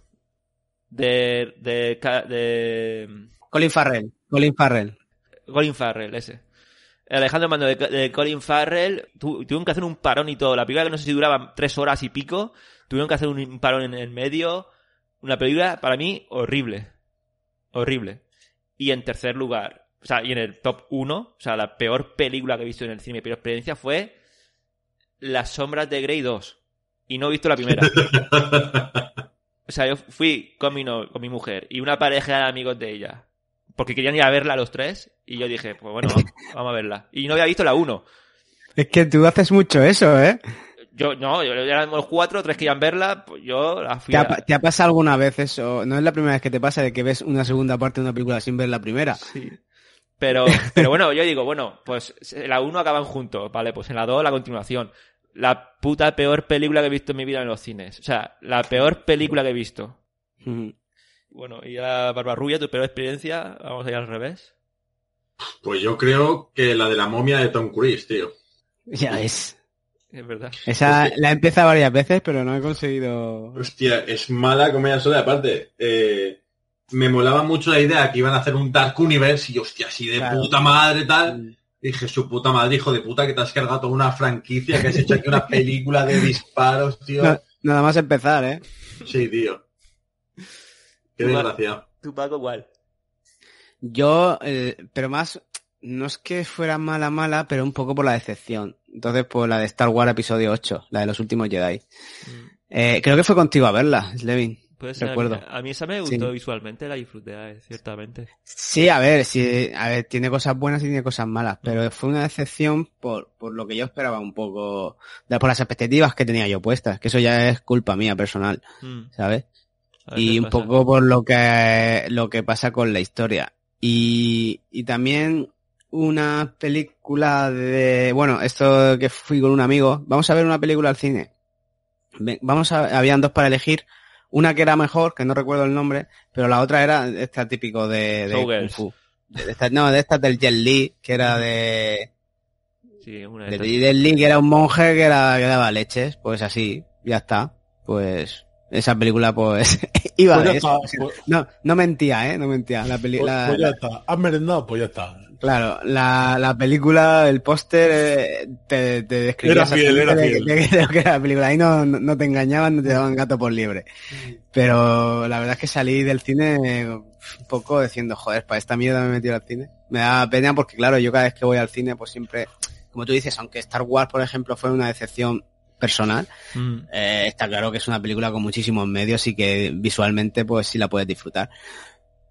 De, de, de Colin Farrell, Colin Farrell. Colin Farrell, ese. Alejandro Magno de, de Colin Farrell. Tu- tuvieron que hacer un parón y todo. La película que no sé si duraba tres horas y pico. Tuvieron que hacer un, un parón en el medio. Una película, para mí, horrible. Horrible. Y en tercer lugar, o sea, y en el top 1, o sea, la peor película que he visto en el cine, mi peor experiencia fue Las Sombras de Grey 2. Y no he visto la primera. *laughs* O sea, yo fui con mi, no- con mi mujer y una pareja de amigos de ella. Porque querían ir a verla los tres. Y yo dije, pues bueno, vamos, *laughs* vamos a verla. Y no había visto la 1. Es que tú haces mucho eso, ¿eh? Yo, no, yo éramos cuatro, tres querían verla, pues yo la fui ¿Te ha, a... te ha pasado alguna vez eso? No es la primera vez que te pasa de que ves una segunda parte de una película sin ver la primera. Sí. Pero, *laughs* pero bueno, yo digo, bueno, pues la 1 acaban juntos, ¿vale? Pues en la 2 la continuación. La puta peor película que he visto en mi vida en los cines. O sea, la peor película que he visto. Bueno, y a Barbarrubia, tu peor experiencia, vamos a ir al revés. Pues yo creo que la de la momia de Tom Cruise, tío. Ya es. Es verdad. Esa la he empezado varias veces, pero no he conseguido. Hostia, es mala comedia sola. Aparte, eh, me molaba mucho la idea que iban a hacer un Dark Universe y hostia, así de Claro. puta madre tal. Dije, su puta madre, hijo de puta, que te has cargado toda una franquicia, que has hecho aquí una *laughs* película de disparos, tío. No- nada más empezar, ¿eh? Sí, tío. Qué Tú, desgraciado. Tu Paco, igual. Yo, eh, pero más, no es que fuera mala, mala, pero un poco por la decepción. Entonces, pues la de Star Wars episodio 8, la de los últimos Jedi. Eh, creo que fue contigo a verla, Slevin. Puede ser, Recuerdo. A, mí, a mí esa me Sí. gustó visualmente, la disfruté, eh, ciertamente. Sí, a ver, sí, a ver, tiene cosas buenas y tiene cosas malas, pero fue una decepción por, por lo que yo esperaba un poco, por las expectativas que tenía yo puestas, que eso ya es culpa mía personal, Mm. ¿sabes? Y un poco por lo que, lo que pasa con la historia. Y, y también una película de, bueno, esto que fui con un amigo, vamos a ver una película al cine. Vamos a, habían dos para elegir, una que era mejor, que no recuerdo el nombre, pero la otra era esta típico de, de Kung Showgirls. Fu. De esta- no, de estas del Jet Li, que era de, Sí, una de de estas. Jet Li, que era un monje que, era, que daba leches, pues así, ya está. Pues esa película pues *laughs* iba Pues ya de eso. está, pues- No, no mentía, eh, no mentía. La Pues, película pues ya está. ¿Has merendado? Pues ya está. Claro, la, la película, el póster, eh, te, te describía Era fiel, era exactamente fiel. de- *laughs* de lo que era la película. Ahí no, no no te engañaban, no te daban gato por liebre. Pero la verdad es que salí del cine un poco diciendo, joder, para esta mierda me he metido al cine. Me da pena porque, claro, yo cada vez que voy al cine, pues siempre, como tú dices, aunque Star Wars, por ejemplo, fue una decepción personal, Mm. eh, está claro que es una película con muchísimos medios y que visualmente pues sí la puedes disfrutar.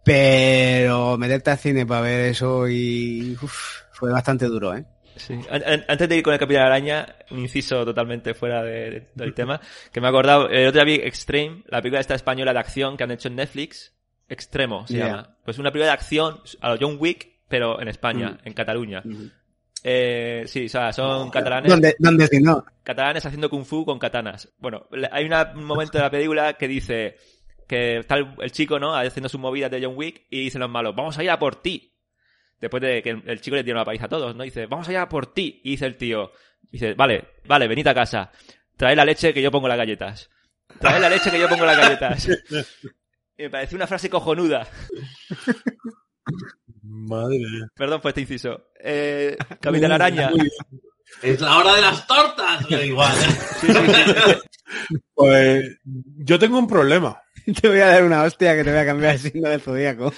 Pero meterte al cine para ver eso y uf, fue bastante duro, ¿eh? Sí. An- an- Antes de ir con el Capitán Araña, un inciso totalmente fuera de- de- del tema, que me he acordado, el otro día vi Extreme, la película esta española de acción que han hecho en Netflix, Extremo se Yeah. llama. Pues una película de acción a lo John Wick, pero en España, Mm. en Cataluña. Eh, sí, o sea, son catalanes. ¿Dónde, dónde si no? catalanes haciendo kung fu con katanas. Bueno, hay una- un momento de la película que dice que está el, el chico, ¿no? Haciendo sus movidas de John Wick y dicen los malos, vamos a ir a por ti. Después de que el, el chico le tiene una paliza a todos, ¿no? Dice, vamos a ir a por ti. Y dice el tío, dice, vale, vale, venid a casa. Traed la leche que yo pongo las galletas. Traed la leche que yo pongo las galletas. *laughs* Y me pareció una frase cojonuda. Madre mía. Perdón por este inciso. Eh, Capitán Araña. Es la hora de las tortas. Da igual. Pues yo tengo un problema. *laughs* Te voy a dar una hostia que te voy a cambiar el signo del zodíaco.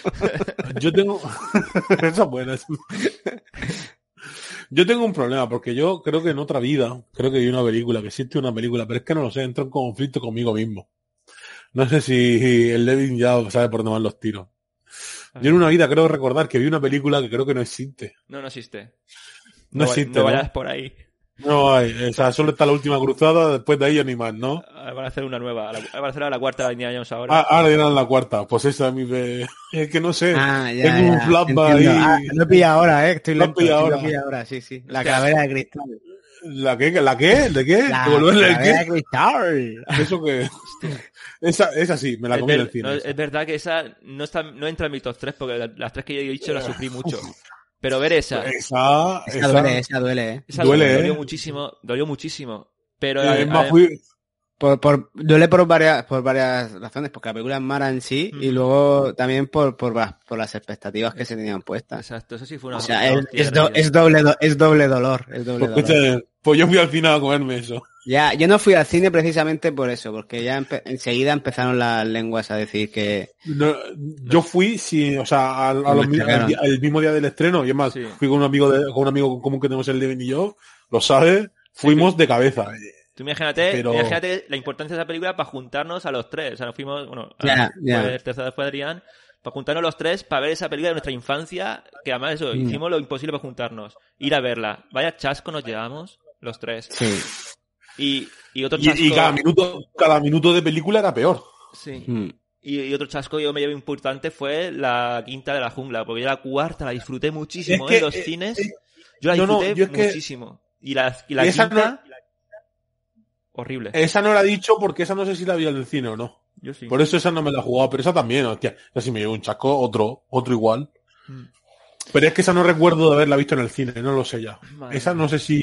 Yo tengo. *laughs* Esa es buena. Yo tengo un problema, porque yo creo que en otra vida, creo que hay una película, que existe una película, pero es que no lo sé, entro en conflicto conmigo mismo. No sé si el Levin ya sabe por dónde van los tiros. Yo en una vida creo recordar que vi una película que creo que no existe. No, no existe. No, va- existe. No ¿no? vayas por ahí. No hay, o sea, solo está la última cruzada, después de ahí ya ni más, ¿no? Ah, Van a hacer una nueva. Van a hacer la cuarta de Indiana Jones ahora. Ah, ahora dirán la cuarta, pues esa a mí me... *laughs* Es que no sé, Ah, ya, tengo un flashback ahí. Ah, lo he pillado ahora, eh. Estoy Lo he ahora. pillado ahora, sí, sí. La calavera de cristal. ¿La qué? ¿La qué? ¿De qué? La ¿Devolverle el qué? cristal. Eso que... *laughs* esa, esa sí, me la comí en el cine. no, es verdad que esa no, está, no entra en mis top 3 porque la- las tres que yo he dicho las sufrí mucho. Pero ver esa, Esa, Esa esa... duele, esa duele, eh. esa duele, ¿eh? dolió muchísimo, dolió muchísimo. Pero Eh, es ade- más, ade- fui- Por, por, duele por varias, por varias razones, porque la película es mala en sí y luego también por, por, las- por las expectativas que se tenían puestas. Exacto, eso sí fue una O sea, es, hostia es, do- reñida. es doble, do- es doble dolor, es doble pues, dolor. escucha, pues yo fui al final a comerme eso. Ya, yo no fui al cine precisamente por eso, porque ya empe- enseguida empezaron las lenguas a decir que No, yo fui, sí, o sea, al, a los al mismo día del estreno, y es más, Sí. fui con un amigo de, con un amigo común que tenemos el Devin y yo, lo sabe, fuimos de cabeza. Tú imagínate, Pero- imagínate la importancia de esa película para juntarnos a los tres. O sea, nos fuimos, bueno, el tercero fue Adrián, para juntarnos los tres para ver esa película de nuestra infancia, que además eso, Mm. hicimos lo imposible para juntarnos. Ir a verla. Vaya chasco nos llevamos, los tres. sí. Y, y otro Y, chasco... y cada minuto, cada minuto de película era peor. Sí. Mm. Y, y otro chasco que yo me llevé importante fue la quinta de la jungla, porque yo la cuarta la disfruté muchísimo Es que, en los eh, cines. eh, yo la no, no, disfruté yo es que- muchísimo. Y la, y la quinta, horrible. Esa no la he dicho porque esa no sé si la vi en el cine o no. yo sí. Por eso esa no me la he jugado, pero esa también, hostia. Esa sí me llevo un chasco, otro, otro igual. Mm. Pero es que esa no recuerdo de haberla visto en el cine, no lo sé ya. Madre esa no sé si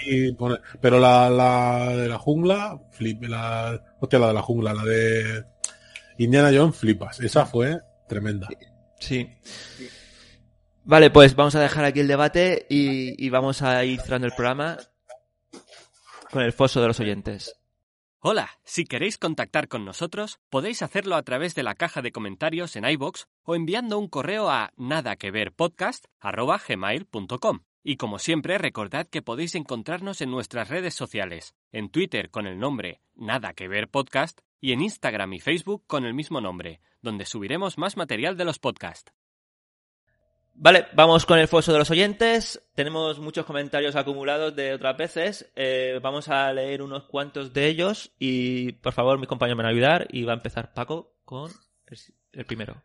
pero la, la de la jungla, flip, la, hostia, la de la jungla, la de Indiana Jones, flipas. Esa fue tremenda. Sí. Vale, pues vamos a dejar aquí el debate y, y vamos a ir cerrando el programa con el foso de los oyentes. Hola, si queréis contactar con nosotros, podéis hacerlo a través de la caja de comentarios en iBox o enviando un correo a nadaqueverpodcast@gmail.com. Y como siempre, recordad que podéis encontrarnos en nuestras redes sociales, en Twitter con el nombre Nada que ver podcast y en Instagram y Facebook con el mismo nombre, donde subiremos más material de los podcasts. Vale, vamos con el foso de los oyentes. Tenemos muchos comentarios acumulados de otras veces. Eh, vamos a leer unos cuantos de ellos y por favor mis compañeros me van a ayudar y va a empezar Paco con el, el primero.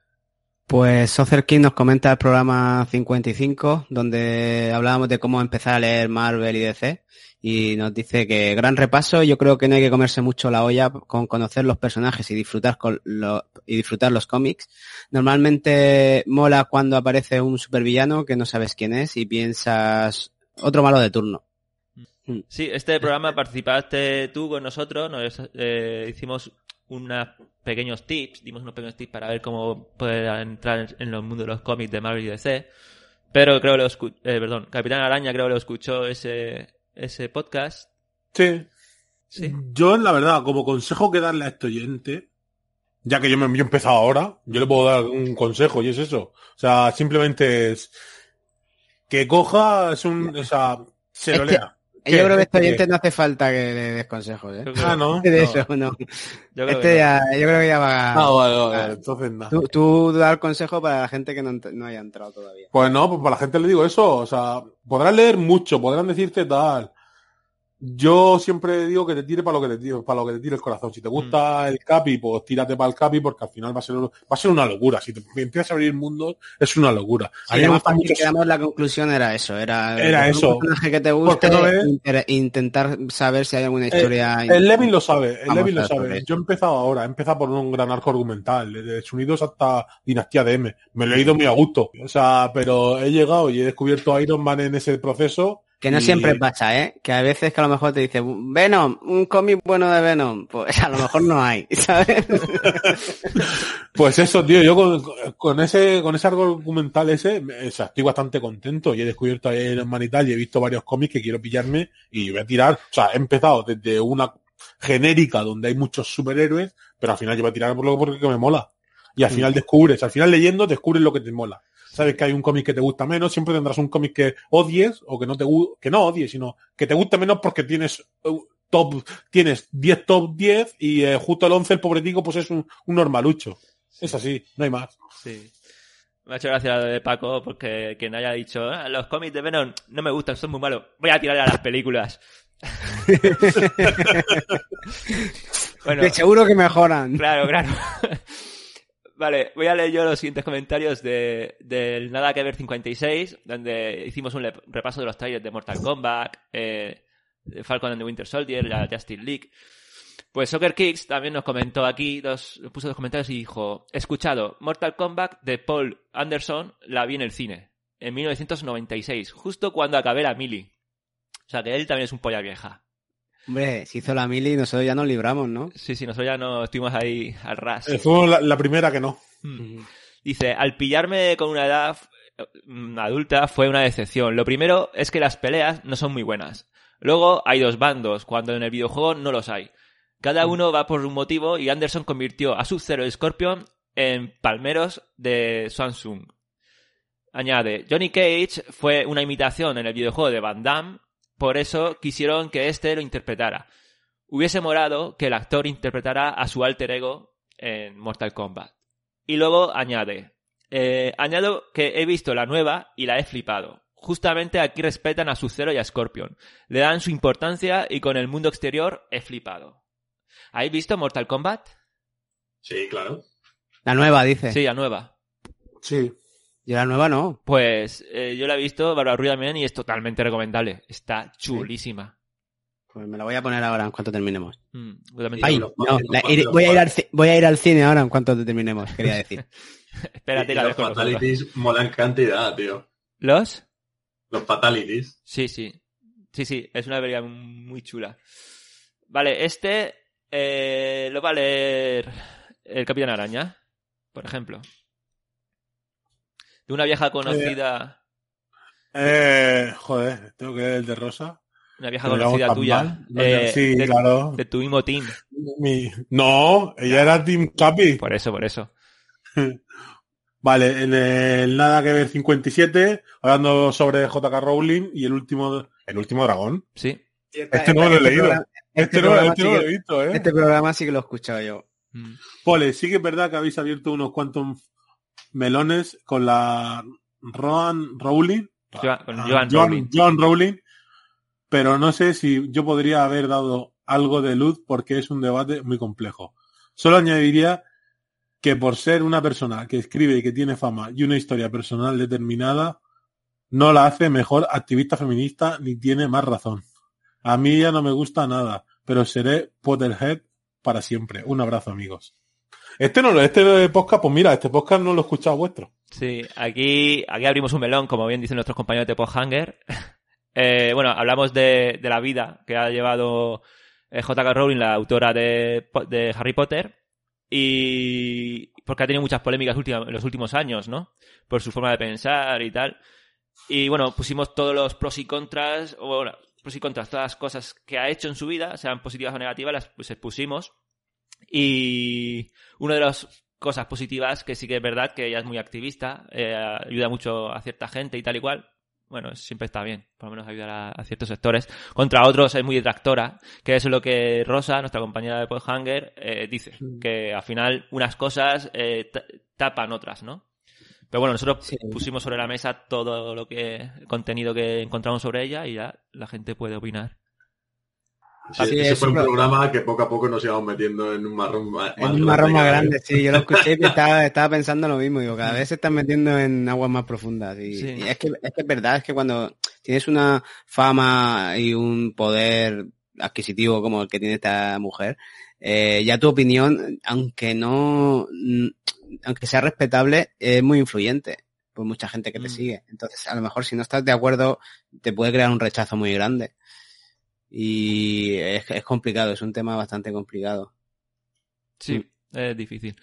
Pues Soccer King nos comenta el programa 55, donde hablábamos de cómo empezar a leer Marvel y DC, y nos dice que gran repaso, yo creo que no hay que comerse mucho la olla con conocer los personajes y disfrutar con lo- y disfrutar los cómics. Normalmente mola cuando aparece un supervillano que no sabes quién es y piensas otro malo de turno. Sí, este programa participaste tú con nosotros, nos eh, hicimos unos pequeños tips, dimos unos pequeños tips para ver cómo poder entrar en los mundos de los cómics de Marvel y DC. Pero creo que lo escu- eh, perdón, Capitán Araña creo que lo escuchó ese, ese podcast. Sí. Sí. Yo, la verdad, como consejo que darle a este oyente, ya que yo me yo he empezado ahora, yo le puedo dar un consejo y es eso. O sea, simplemente es que coja, es un, o sea, se lo Este- lea. Yo creo que este oyente no hace falta que le des consejos, ¿eh? Ah, ¿no? *laughs* De No. eso, no. Yo creo este que no. ya, yo creo que ya va... Ah, vale, vale, entonces nada. Tú, tú dar consejo para la gente que no, no haya entrado todavía. Pues no, pues para la gente le digo eso, o sea, podrán leer mucho, podrán decirte tal. Yo siempre digo que te tire para lo que te tire, para lo que te tire el corazón. Si te gusta el capi, pues tírate para el capi porque al final va a ser va a ser una locura. Si te empiezas a abrir mundos, es una locura. Sí, además, mucho- quedamos la conclusión era eso, era, Era eso. un personaje que te guste, no ves- inter- intentar saber si hay alguna Eh, historia. el Levin lo sabe, el Levin lo sabe. Yo he empezado ahora, he empezado por un gran arco argumental, desde Unidos hasta Dinastía de M. Me lo he ido muy a gusto. O sea, pero he llegado y he descubierto a Iron Man en ese proceso. Que no y- siempre pasa, ¿eh? Que a veces que a lo mejor te dice, Venom, un cómic bueno de Venom. Pues a lo mejor no hay, *laughs* ¿sabes? *laughs* Pues eso, tío, yo con, con ese con ese argumental ese, o sea, estoy bastante contento y he descubierto a Iron Man y tal y he visto varios cómics que quiero pillarme y voy a tirar, o sea, he empezado desde una genérica donde hay muchos superhéroes, pero al final yo voy a tirar por lo porque me mola. Y al final descubres, al final leyendo descubres lo que te mola. Sabes que hay un cómic que te gusta menos, siempre tendrás un cómic que odies o que no te que no odies, sino que te guste menos porque tienes uh, top tienes 10 top 10 y eh, justo el 11 el pobretico pues es un, un normalucho. Es así, no hay más. Sí. Me ha hecho gracia lo de Paco porque quien haya dicho "Ah, los cómics de Venom no me gustan, son muy malos. Voy a tirar a las películas. *laughs* *laughs* bueno, Que seguro que mejoran. Claro, claro. *laughs* vale, voy a leer yo los siguientes comentarios de, del Nada que ver 56, donde hicimos un repaso de los trailers de Mortal Kombat, eh, Falcon and the Winter Soldier, la Justice League. Pues Soccer Kicks también nos comentó aquí, dos, puso dos comentarios y dijo, escuchado, Mortal Kombat de Paul Anderson la vi en el cine, en 1996, justo cuando acabé la mili. O sea que él también es un polla vieja. Hombre, si hizo la mili, nosotros ya nos libramos, ¿no? Sí, sí, nosotros ya no estuvimos ahí al ras. Eh, Fue la, la primera que no. Mm. Dice, al pillarme con una edad mm, adulta fue una decepción. Lo primero es que las peleas no son muy buenas. Luego hay dos bandos, cuando en el videojuego no los hay. Cada uno va por un motivo y Anderson convirtió a Sub-Zero y Scorpion en palmeros de Samsung. Añade, Johnny Cage fue una imitación en el videojuego de Van Damme, por eso quisieron que este lo interpretara. Hubiese morado que el actor interpretara a su alter ego en Mortal Kombat. Y luego añade, eh, añado que he visto la nueva y la he flipado. Justamente aquí respetan a Sub-Zero y a Scorpion. Le dan su importancia y con el mundo exterior he flipado. ¿Habéis visto Mortal Kombat? Sí, claro. La nueva, dice. Sí, la nueva. Sí. Yo la nueva no. Pues eh, yo la he visto, Barbara Ruiz también, y es totalmente recomendable. Está chulísima. Pues me la voy a poner ahora en cuanto terminemos. Mm, Ay, no, la- voy, a ir al, ci- voy a ir al cine ahora en cuanto terminemos, quería decir. *laughs* Espérate, Y la los fatalities molan cantidad, tío. ¿Los? Los fatalities. Sí, sí. Sí, sí, es una película muy chula. Vale, este eh, lo va a leer el Capitán Araña, por ejemplo. De una vieja conocida, Eh, joder, tengo que ver el de Rosa. una vieja conocida tuya. eh, sí, de, claro. de tu mismo team. Mi- No, ella era Team Capi. Por eso, por eso. *laughs* Vale, en el Nada que ver 57, hablando sobre JK Rowling y el último, el último dragón. Sí. Este no lo he leído. programa- Este, no, programa este sí no lo que- he visto, ¿eh? Este programa sí que lo he escuchado yo. Pole, sí que es verdad que habéis abierto unos cuantos melones con la Roan Rowling. Joan- Ah, Joan Rowling. Joan Rowling. Pero no sé si yo podría haber dado algo de luz porque es un debate muy complejo. Solo añadiría que por ser una persona que escribe y que tiene fama y una historia personal determinada, no la hace mejor activista feminista ni tiene más razón. A mí ya no me gusta nada, pero seré Potterhead para siempre. Un abrazo, amigos. Este no, lo- este podcast, pues mira, este podcast no lo he escuchado vuestro. Sí, aquí, aquí abrimos un melón, como bien dicen nuestros compañeros de Posthanger. *laughs* Eh, bueno, hablamos de, de la vida que ha llevado eh, J.K. Rowling, la autora de, de Harry Potter, y porque ha tenido muchas polémicas última- en los últimos años, ¿no? Por su forma de pensar y tal. Y bueno, pusimos todos los pros y contras, o bueno, pros y contras, todas las cosas que ha hecho en su vida, sean positivas o negativas, las pues, pusimos. Y una de las cosas positivas, que sí que es verdad que ella es muy activista, eh, ayuda mucho a cierta gente y tal y cual. Bueno, siempre está bien, por lo menos ayudar a, a ciertos sectores. Contra otros es muy detractora, que eso es lo que Rosa, nuestra compañera de Podhanger, eh, dice. Que al final unas cosas eh, ta- tapan otras, ¿no? Pero bueno, nosotros pusimos sobre la mesa todo lo que el contenido que encontramos sobre ella y ya la gente puede opinar. Sí, ese es fue un programa que poco a poco nos íbamos metiendo en un marrón ma- más, En un marrón más grande, vez. sí, yo lo escuché y *laughs* estaba, estaba pensando lo mismo, digo, cada vez se están metiendo en aguas más profundas. Y, Sí. y es, que, es que es verdad, es que cuando tienes una fama y un poder adquisitivo como el que tiene esta mujer, eh, ya tu opinión, aunque no, mm, aunque sea respetable, es muy influyente por mucha gente que te Mm. sigue. Entonces, a lo mejor si no estás de acuerdo, te puede crear un rechazo muy grande. Y es, es complicado, es un tema bastante complicado. Sí, es difícil.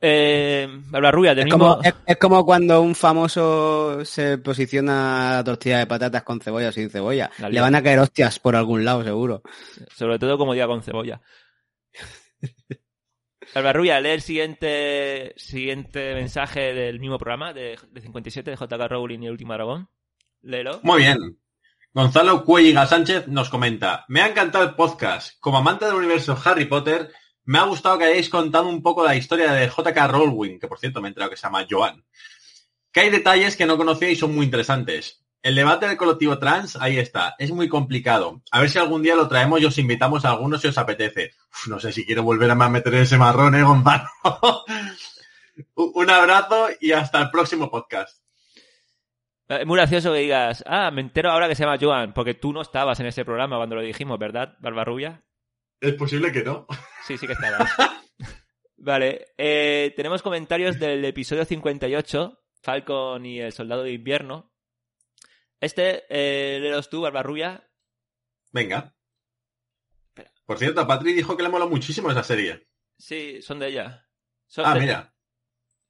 Eh, Bárbara Rubia, Es mismo... como, es, es como cuando un famoso se posiciona a la tortilla de patatas con cebolla o sin cebolla. La Le van a caer hostias por algún lado, seguro. Sobre todo como diga con cebolla. Bárbara Rubia, lee el siguiente, siguiente mensaje del mismo programa, de, de 57, de JK Rowling y el último dragón. Léelo. Muy bien. Gonzalo Cuelliga Sánchez nos comenta, me ha encantado el podcast. Como amante del universo Harry Potter, me ha gustado que hayáis contado un poco la historia de JK Rowling, que por cierto me he enterado que se llama Joan. Que hay detalles que no conocía y son muy interesantes. El debate del colectivo trans, ahí está, es muy complicado. A ver si algún día lo traemos y os invitamos a algunos si os apetece. Uf, no sé si quiero volver a meter ese marrón, eh, Gonzalo. *laughs* un abrazo y hasta el próximo podcast. Es muy gracioso que digas, ah, me entero ahora que se llama Joan, porque tú no estabas en ese programa cuando lo dijimos, ¿verdad, Barbarrubia? Es posible que no. Sí, sí que estabas. *laughs* vale, eh, tenemos comentarios del episodio 58, Falcon y el Soldado de Invierno. Este, eh, léelos tú, Barbarrubia. Venga. Por cierto, Patri dijo que le mola muchísimo esa serie. Sí, son de ella. Son Ah, de- mira.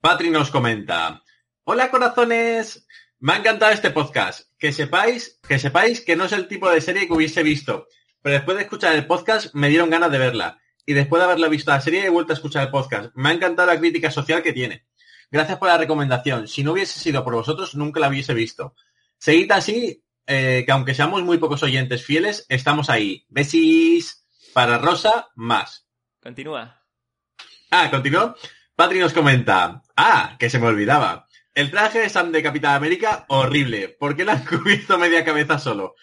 Patri nos comenta. Hola corazones. Me ha encantado este podcast. Que sepáis, que sepáis que no es el tipo de serie que hubiese visto. Pero después de escuchar el podcast me dieron ganas de verla. Y después de haberla visto la serie he vuelto a escuchar el podcast. Me ha encantado la crítica social que tiene. Gracias por la recomendación. Si no hubiese sido por vosotros, nunca la hubiese visto. Seguid así, eh, que aunque seamos muy pocos oyentes fieles, estamos ahí. Besis para Rosa, más. Continúa. Ah, continuó. Patri nos comenta. Ah, que se me olvidaba. El traje de Sam de Capitán América, horrible. ¿Por qué le han *laughs* cubierto media cabeza solo?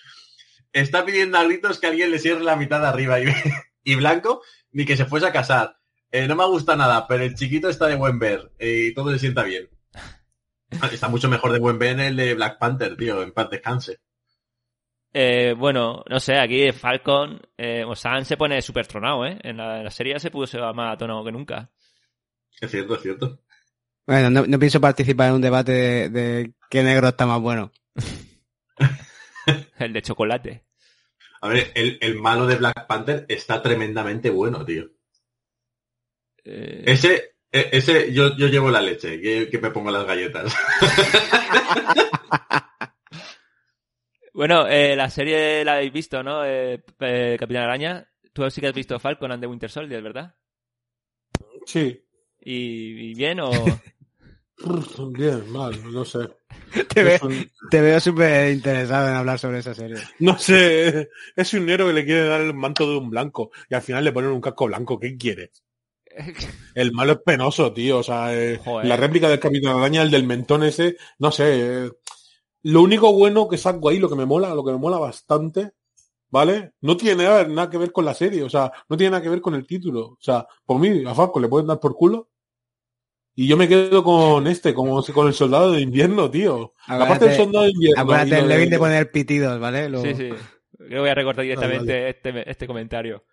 Está pidiendo a gritos que alguien le cierre la mitad de arriba y, *laughs* y blanco, ni que se fuese a casar. Eh, no me gusta nada, pero el chiquito está de buen ver eh, y todo le sienta bien. *laughs* Está mucho mejor de buen ver el de Black Panther, tío, en paz descanse. Eh, bueno, no sé, aquí Falcon, eh, o Sam se pone súper tronado, ¿eh? En la, en la serie se puso más tonado que nunca. Es cierto, es cierto. Bueno, no, no pienso participar en un debate de, de qué negro está más bueno. *laughs* El de chocolate. A ver, el, el malo de Black Panther está tremendamente bueno, tío. Eh, Ese, e- ese, yo, yo llevo la leche, que, que me pongo las galletas. *laughs* Bueno, eh, la serie la habéis visto, ¿no? Eh, eh, Capitán Araña. Tú sí que has visto Falcon and the Winter Soldier, ¿verdad? Sí. ¿Y, y bien o...? *laughs* *laughs* Bien, mal, no sé. Te, ve- un- te veo súper interesado en hablar sobre esa serie. No sé, es un negro que le quiere dar el manto de un blanco y al final le ponen un casco blanco. ¿Qué quieres? *laughs* El malo es penoso, tío. O sea, eh, la réplica del Capitán Araña, el del mentón ese, no sé. eh, lo único bueno que saco ahí, lo que me mola, lo que me mola bastante, ¿vale? No tiene nada, nada que ver con la serie, o sea, no tiene nada que ver con el título. O sea, por mí, a Falco le pueden dar por culo. Y yo me quedo con este, como si- con el soldado de invierno, tío. La parte del Acuérdate- soldado de invierno. Acuérdate, el de- Levin de poner pitidos, ¿vale? Lo- Sí, sí. Creo que voy a recortar directamente vale. este, este comentario.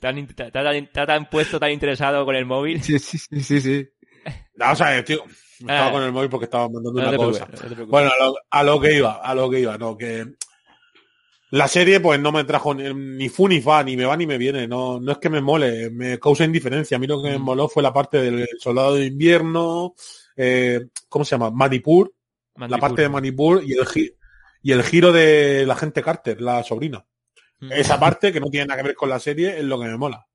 Tan, ta- tan, está tan puesto, tan interesado con el móvil. Sí, sí, sí, sí, sí. No, o sea, tío, estaba Ah. con el móvil porque estaba mandando No una cosa. preocupes, no te preocupes. Bueno, a lo, a lo que iba, a lo que iba, no, que La serie, pues no me trajo ni, fu ni fa, ni me va ni me viene. No, no es que me mole, me causa indiferencia. A mí lo que me moló fue la parte del soldado de invierno, eh, ¿cómo se llama? Manipur, la parte de Manipur y el, gi- y el giro de la gente Carter, la sobrina. Esa parte, que no tiene nada que ver con la serie, es lo que me mola.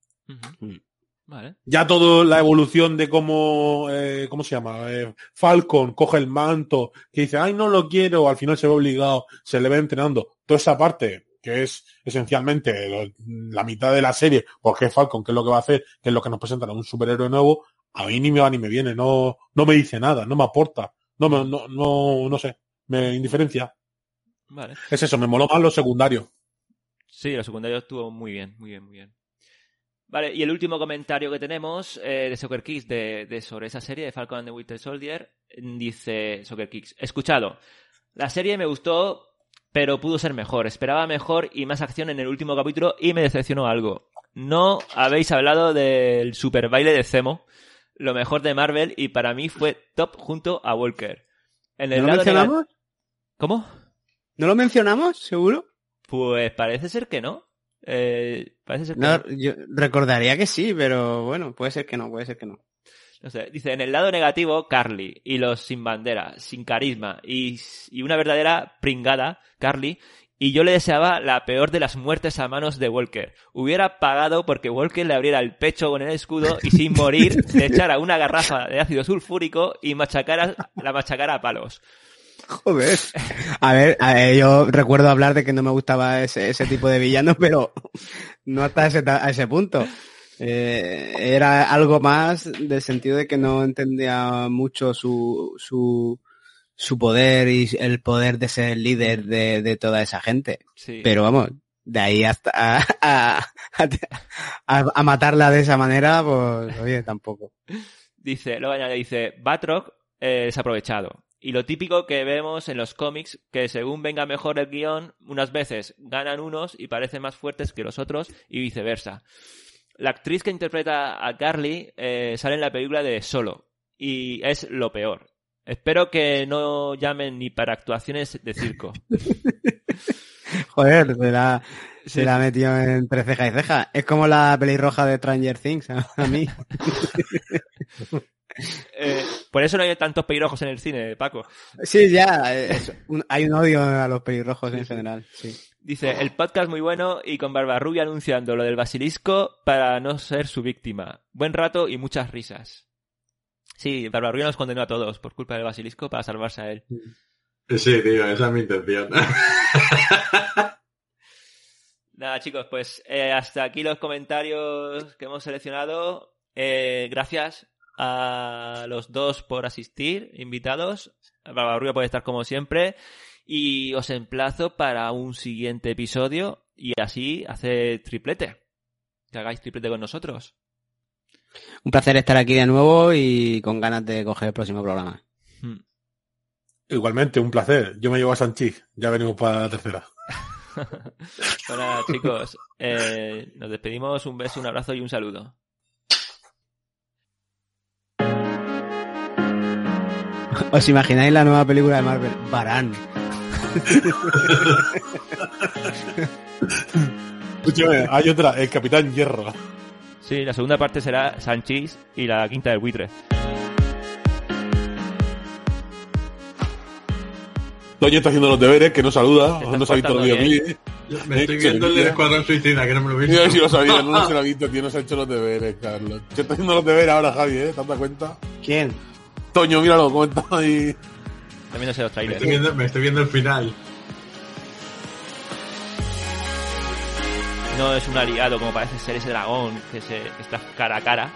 Vale. Ya toda la evolución de cómo, eh, ¿cómo se llama? Eh, Falcon coge el manto, que dice, ay, no lo quiero, al final se ve obligado, se le ve entrenando. Toda esa parte, que es esencialmente lo- la mitad de la serie, porque es Falcon, que es lo que va a hacer, que es lo que nos presentan a un superhéroe nuevo, a mí ni me va ni me viene, no, no me dice nada, no me aporta, no me, no, no, no sé, me indiferencia. Vale. Es eso, me moló más lo secundario. Sí, lo secundario estuvo muy bien, muy bien, muy bien. Vale, y el último comentario que tenemos eh, de Soccer Kicks de, de sobre esa serie de Falcon and the Winter Soldier dice Soccer Kicks, escuchado, la serie me gustó, pero pudo ser mejor. Esperaba mejor y más acción en el último capítulo y me decepcionó algo. No habéis hablado del super baile de Zemo, lo mejor de Marvel y para mí fue top junto a Walker. En el ¿No lo mencionamos? ¿Cómo? ¿No lo mencionamos, seguro? Pues parece ser que no. Eh, parece ser que No, no. yo recordaría que sí, pero bueno, puede ser que no, puede ser que no. No sé, dice, en el lado negativo, Carly y los sin bandera, sin carisma y, y una verdadera pringada, Carly, y yo le deseaba la peor de las muertes a manos de Walker. Hubiera pagado porque Walker le abriera el pecho con el escudo y sin morir le *laughs* echara una garrafa de ácido sulfúrico y machacara, la machacara a palos. Joder. A ver, a ver, yo recuerdo hablar de que no me gustaba ese, ese tipo de villano, *laughs* pero no hasta ese, a ese punto. Eh, era algo más del sentido de que no entendía mucho su, su, su poder y el poder de ser líder de, de toda esa gente. Sí. Pero vamos, de ahí hasta a, a, a- a matarla de esa manera, pues oye, tampoco. *laughs* Dice, luego añade, dice, Batroc eh, desaprovechado. Y lo típico que vemos en los cómics, que según venga mejor el guion, unas veces ganan unos y parecen más fuertes que los otros y viceversa. La actriz que interpreta a Carly eh, sale en la película de Solo y es lo peor. Espero que no llamen ni para actuaciones de circo. *laughs* Joder, se la, Sí. se la ha metido entre ceja y ceja. Es como la pelirroja de Stranger Things, a, a mí. *laughs* Eh, por eso no hay tantos pelirrojos en el cine, Paco. Sí, ya, es un- hay un odio a los pelirrojos en general, sí. Dice, el podcast muy bueno y con Barbarrubia anunciando lo del basilisco para no ser su víctima. Buen rato y muchas risas. Sí, Barbarrubia nos condenó a todos por culpa del basilisco para salvarse a él. Sí, tío, esa es mi intención. *laughs* Nada, chicos, pues eh, hasta aquí los comentarios que hemos seleccionado. Eh, gracias a los dos por asistir, invitados. Barbarrubia puede estar como siempre. Y os emplazo para un siguiente episodio y así hacer triplete. Que hagáis triplete con nosotros. Un placer estar aquí de nuevo y con ganas de coger el próximo programa. Igualmente, un placer. Yo me llevo a Sanchís. Ya venimos para la tercera. *laughs* Bueno, chicos, eh, nos despedimos. Un beso, un abrazo y un saludo. *laughs* ¿Os imagináis la nueva película de Marvel? Barán. *laughs* Escúchame, hay otra, el Capitán Hierro. Sí, la segunda parte será Sanchís y la quinta del buitre. Toño está haciendo los deberes, que no saluda, no se ha visto portando videoclips. Me estoy viendo el del Escuadrón Suicida, que no me lo he visto. Mira si lo sabía, *laughs* no se lo ha visto, tío, no se ha hecho los deberes, Carlos. Se está haciendo los deberes ahora, Javi, ¿eh? ¿Te has dado cuenta? ¿Quién? Toño, míralo, cómo está ahí. También no sé los Me trailers. estoy, viendo, me estoy viendo el final. No es un aliado como parece ser ese dragón que, se, que está cara a cara.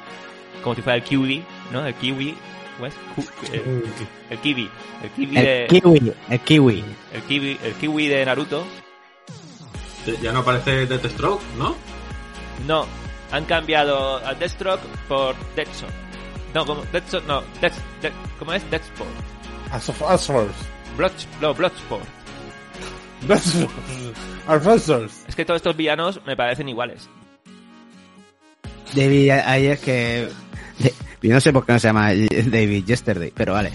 Como si fuera el kiwi, ¿no? El kiwi. ¿cómo es? Ku- el, el kiwi. El kiwi de. El kiwi, el kiwi. El kiwi, el kiwi de Naruto. Ya no parece Deathstroke, ¿no? No, han cambiado a Deathstroke por Deathstroke. No, como Deathstroke, no, Death, Death- ¿cómo es? Deathsport. Asfors. Blood, no, Bloodsport. *laughs* Asfors. Es que todos estos villanos me parecen iguales. David ayer que... Yo no sé por qué no se llama David Yesterday, pero vale.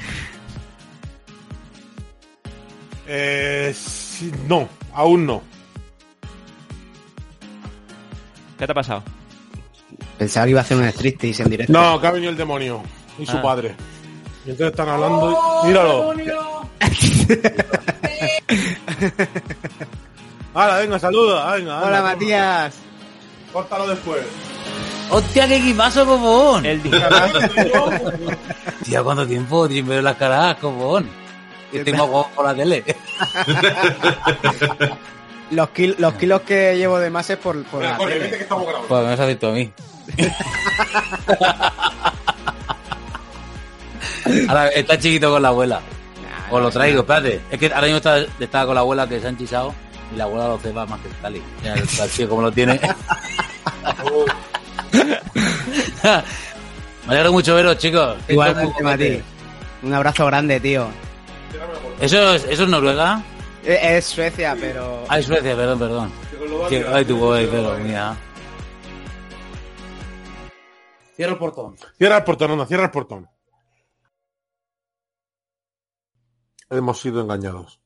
Eh, sí, no, aún no. ¿Qué te ha pasado? Pensaba que iba a hacer un striptease en directo. No, que ha venido el demonio y su Ah. padre. Y entonces están hablando y... ¡Míralo! *laughs* Hala, venga, saluda. Venga, Hola, anda, Matías. Córtalo después. ¡Hostia, qué equipazo, copón! El Tía, ¿cuánto tiempo? Sin ver las caras, copón. Que tengo por la tele. *laughs* Los, kil- los kilos que llevo de más es por, por la tele. Pues me has visto a mí. *laughs* Ahora está chiquito con la abuela. Os lo traigo, espérate. Es que ahora mismo está, estaba con la abuela que se ha enchizado y la abuela lo ceba más que el Tali. Mira, el tío como lo tiene. *laughs* Me alegro mucho veros, chicos. Igualmente, Mati. Un abrazo grande, tío. ¿Eso es, ¿Eso es Noruega? Eh, Es Suecia, pero... Ah, es Suecia, perdón, perdón. Ay, tu pobre, pero mira. Cierra el portón. Cierra el portón, anda, cierra el portón. Hemos sido engañados.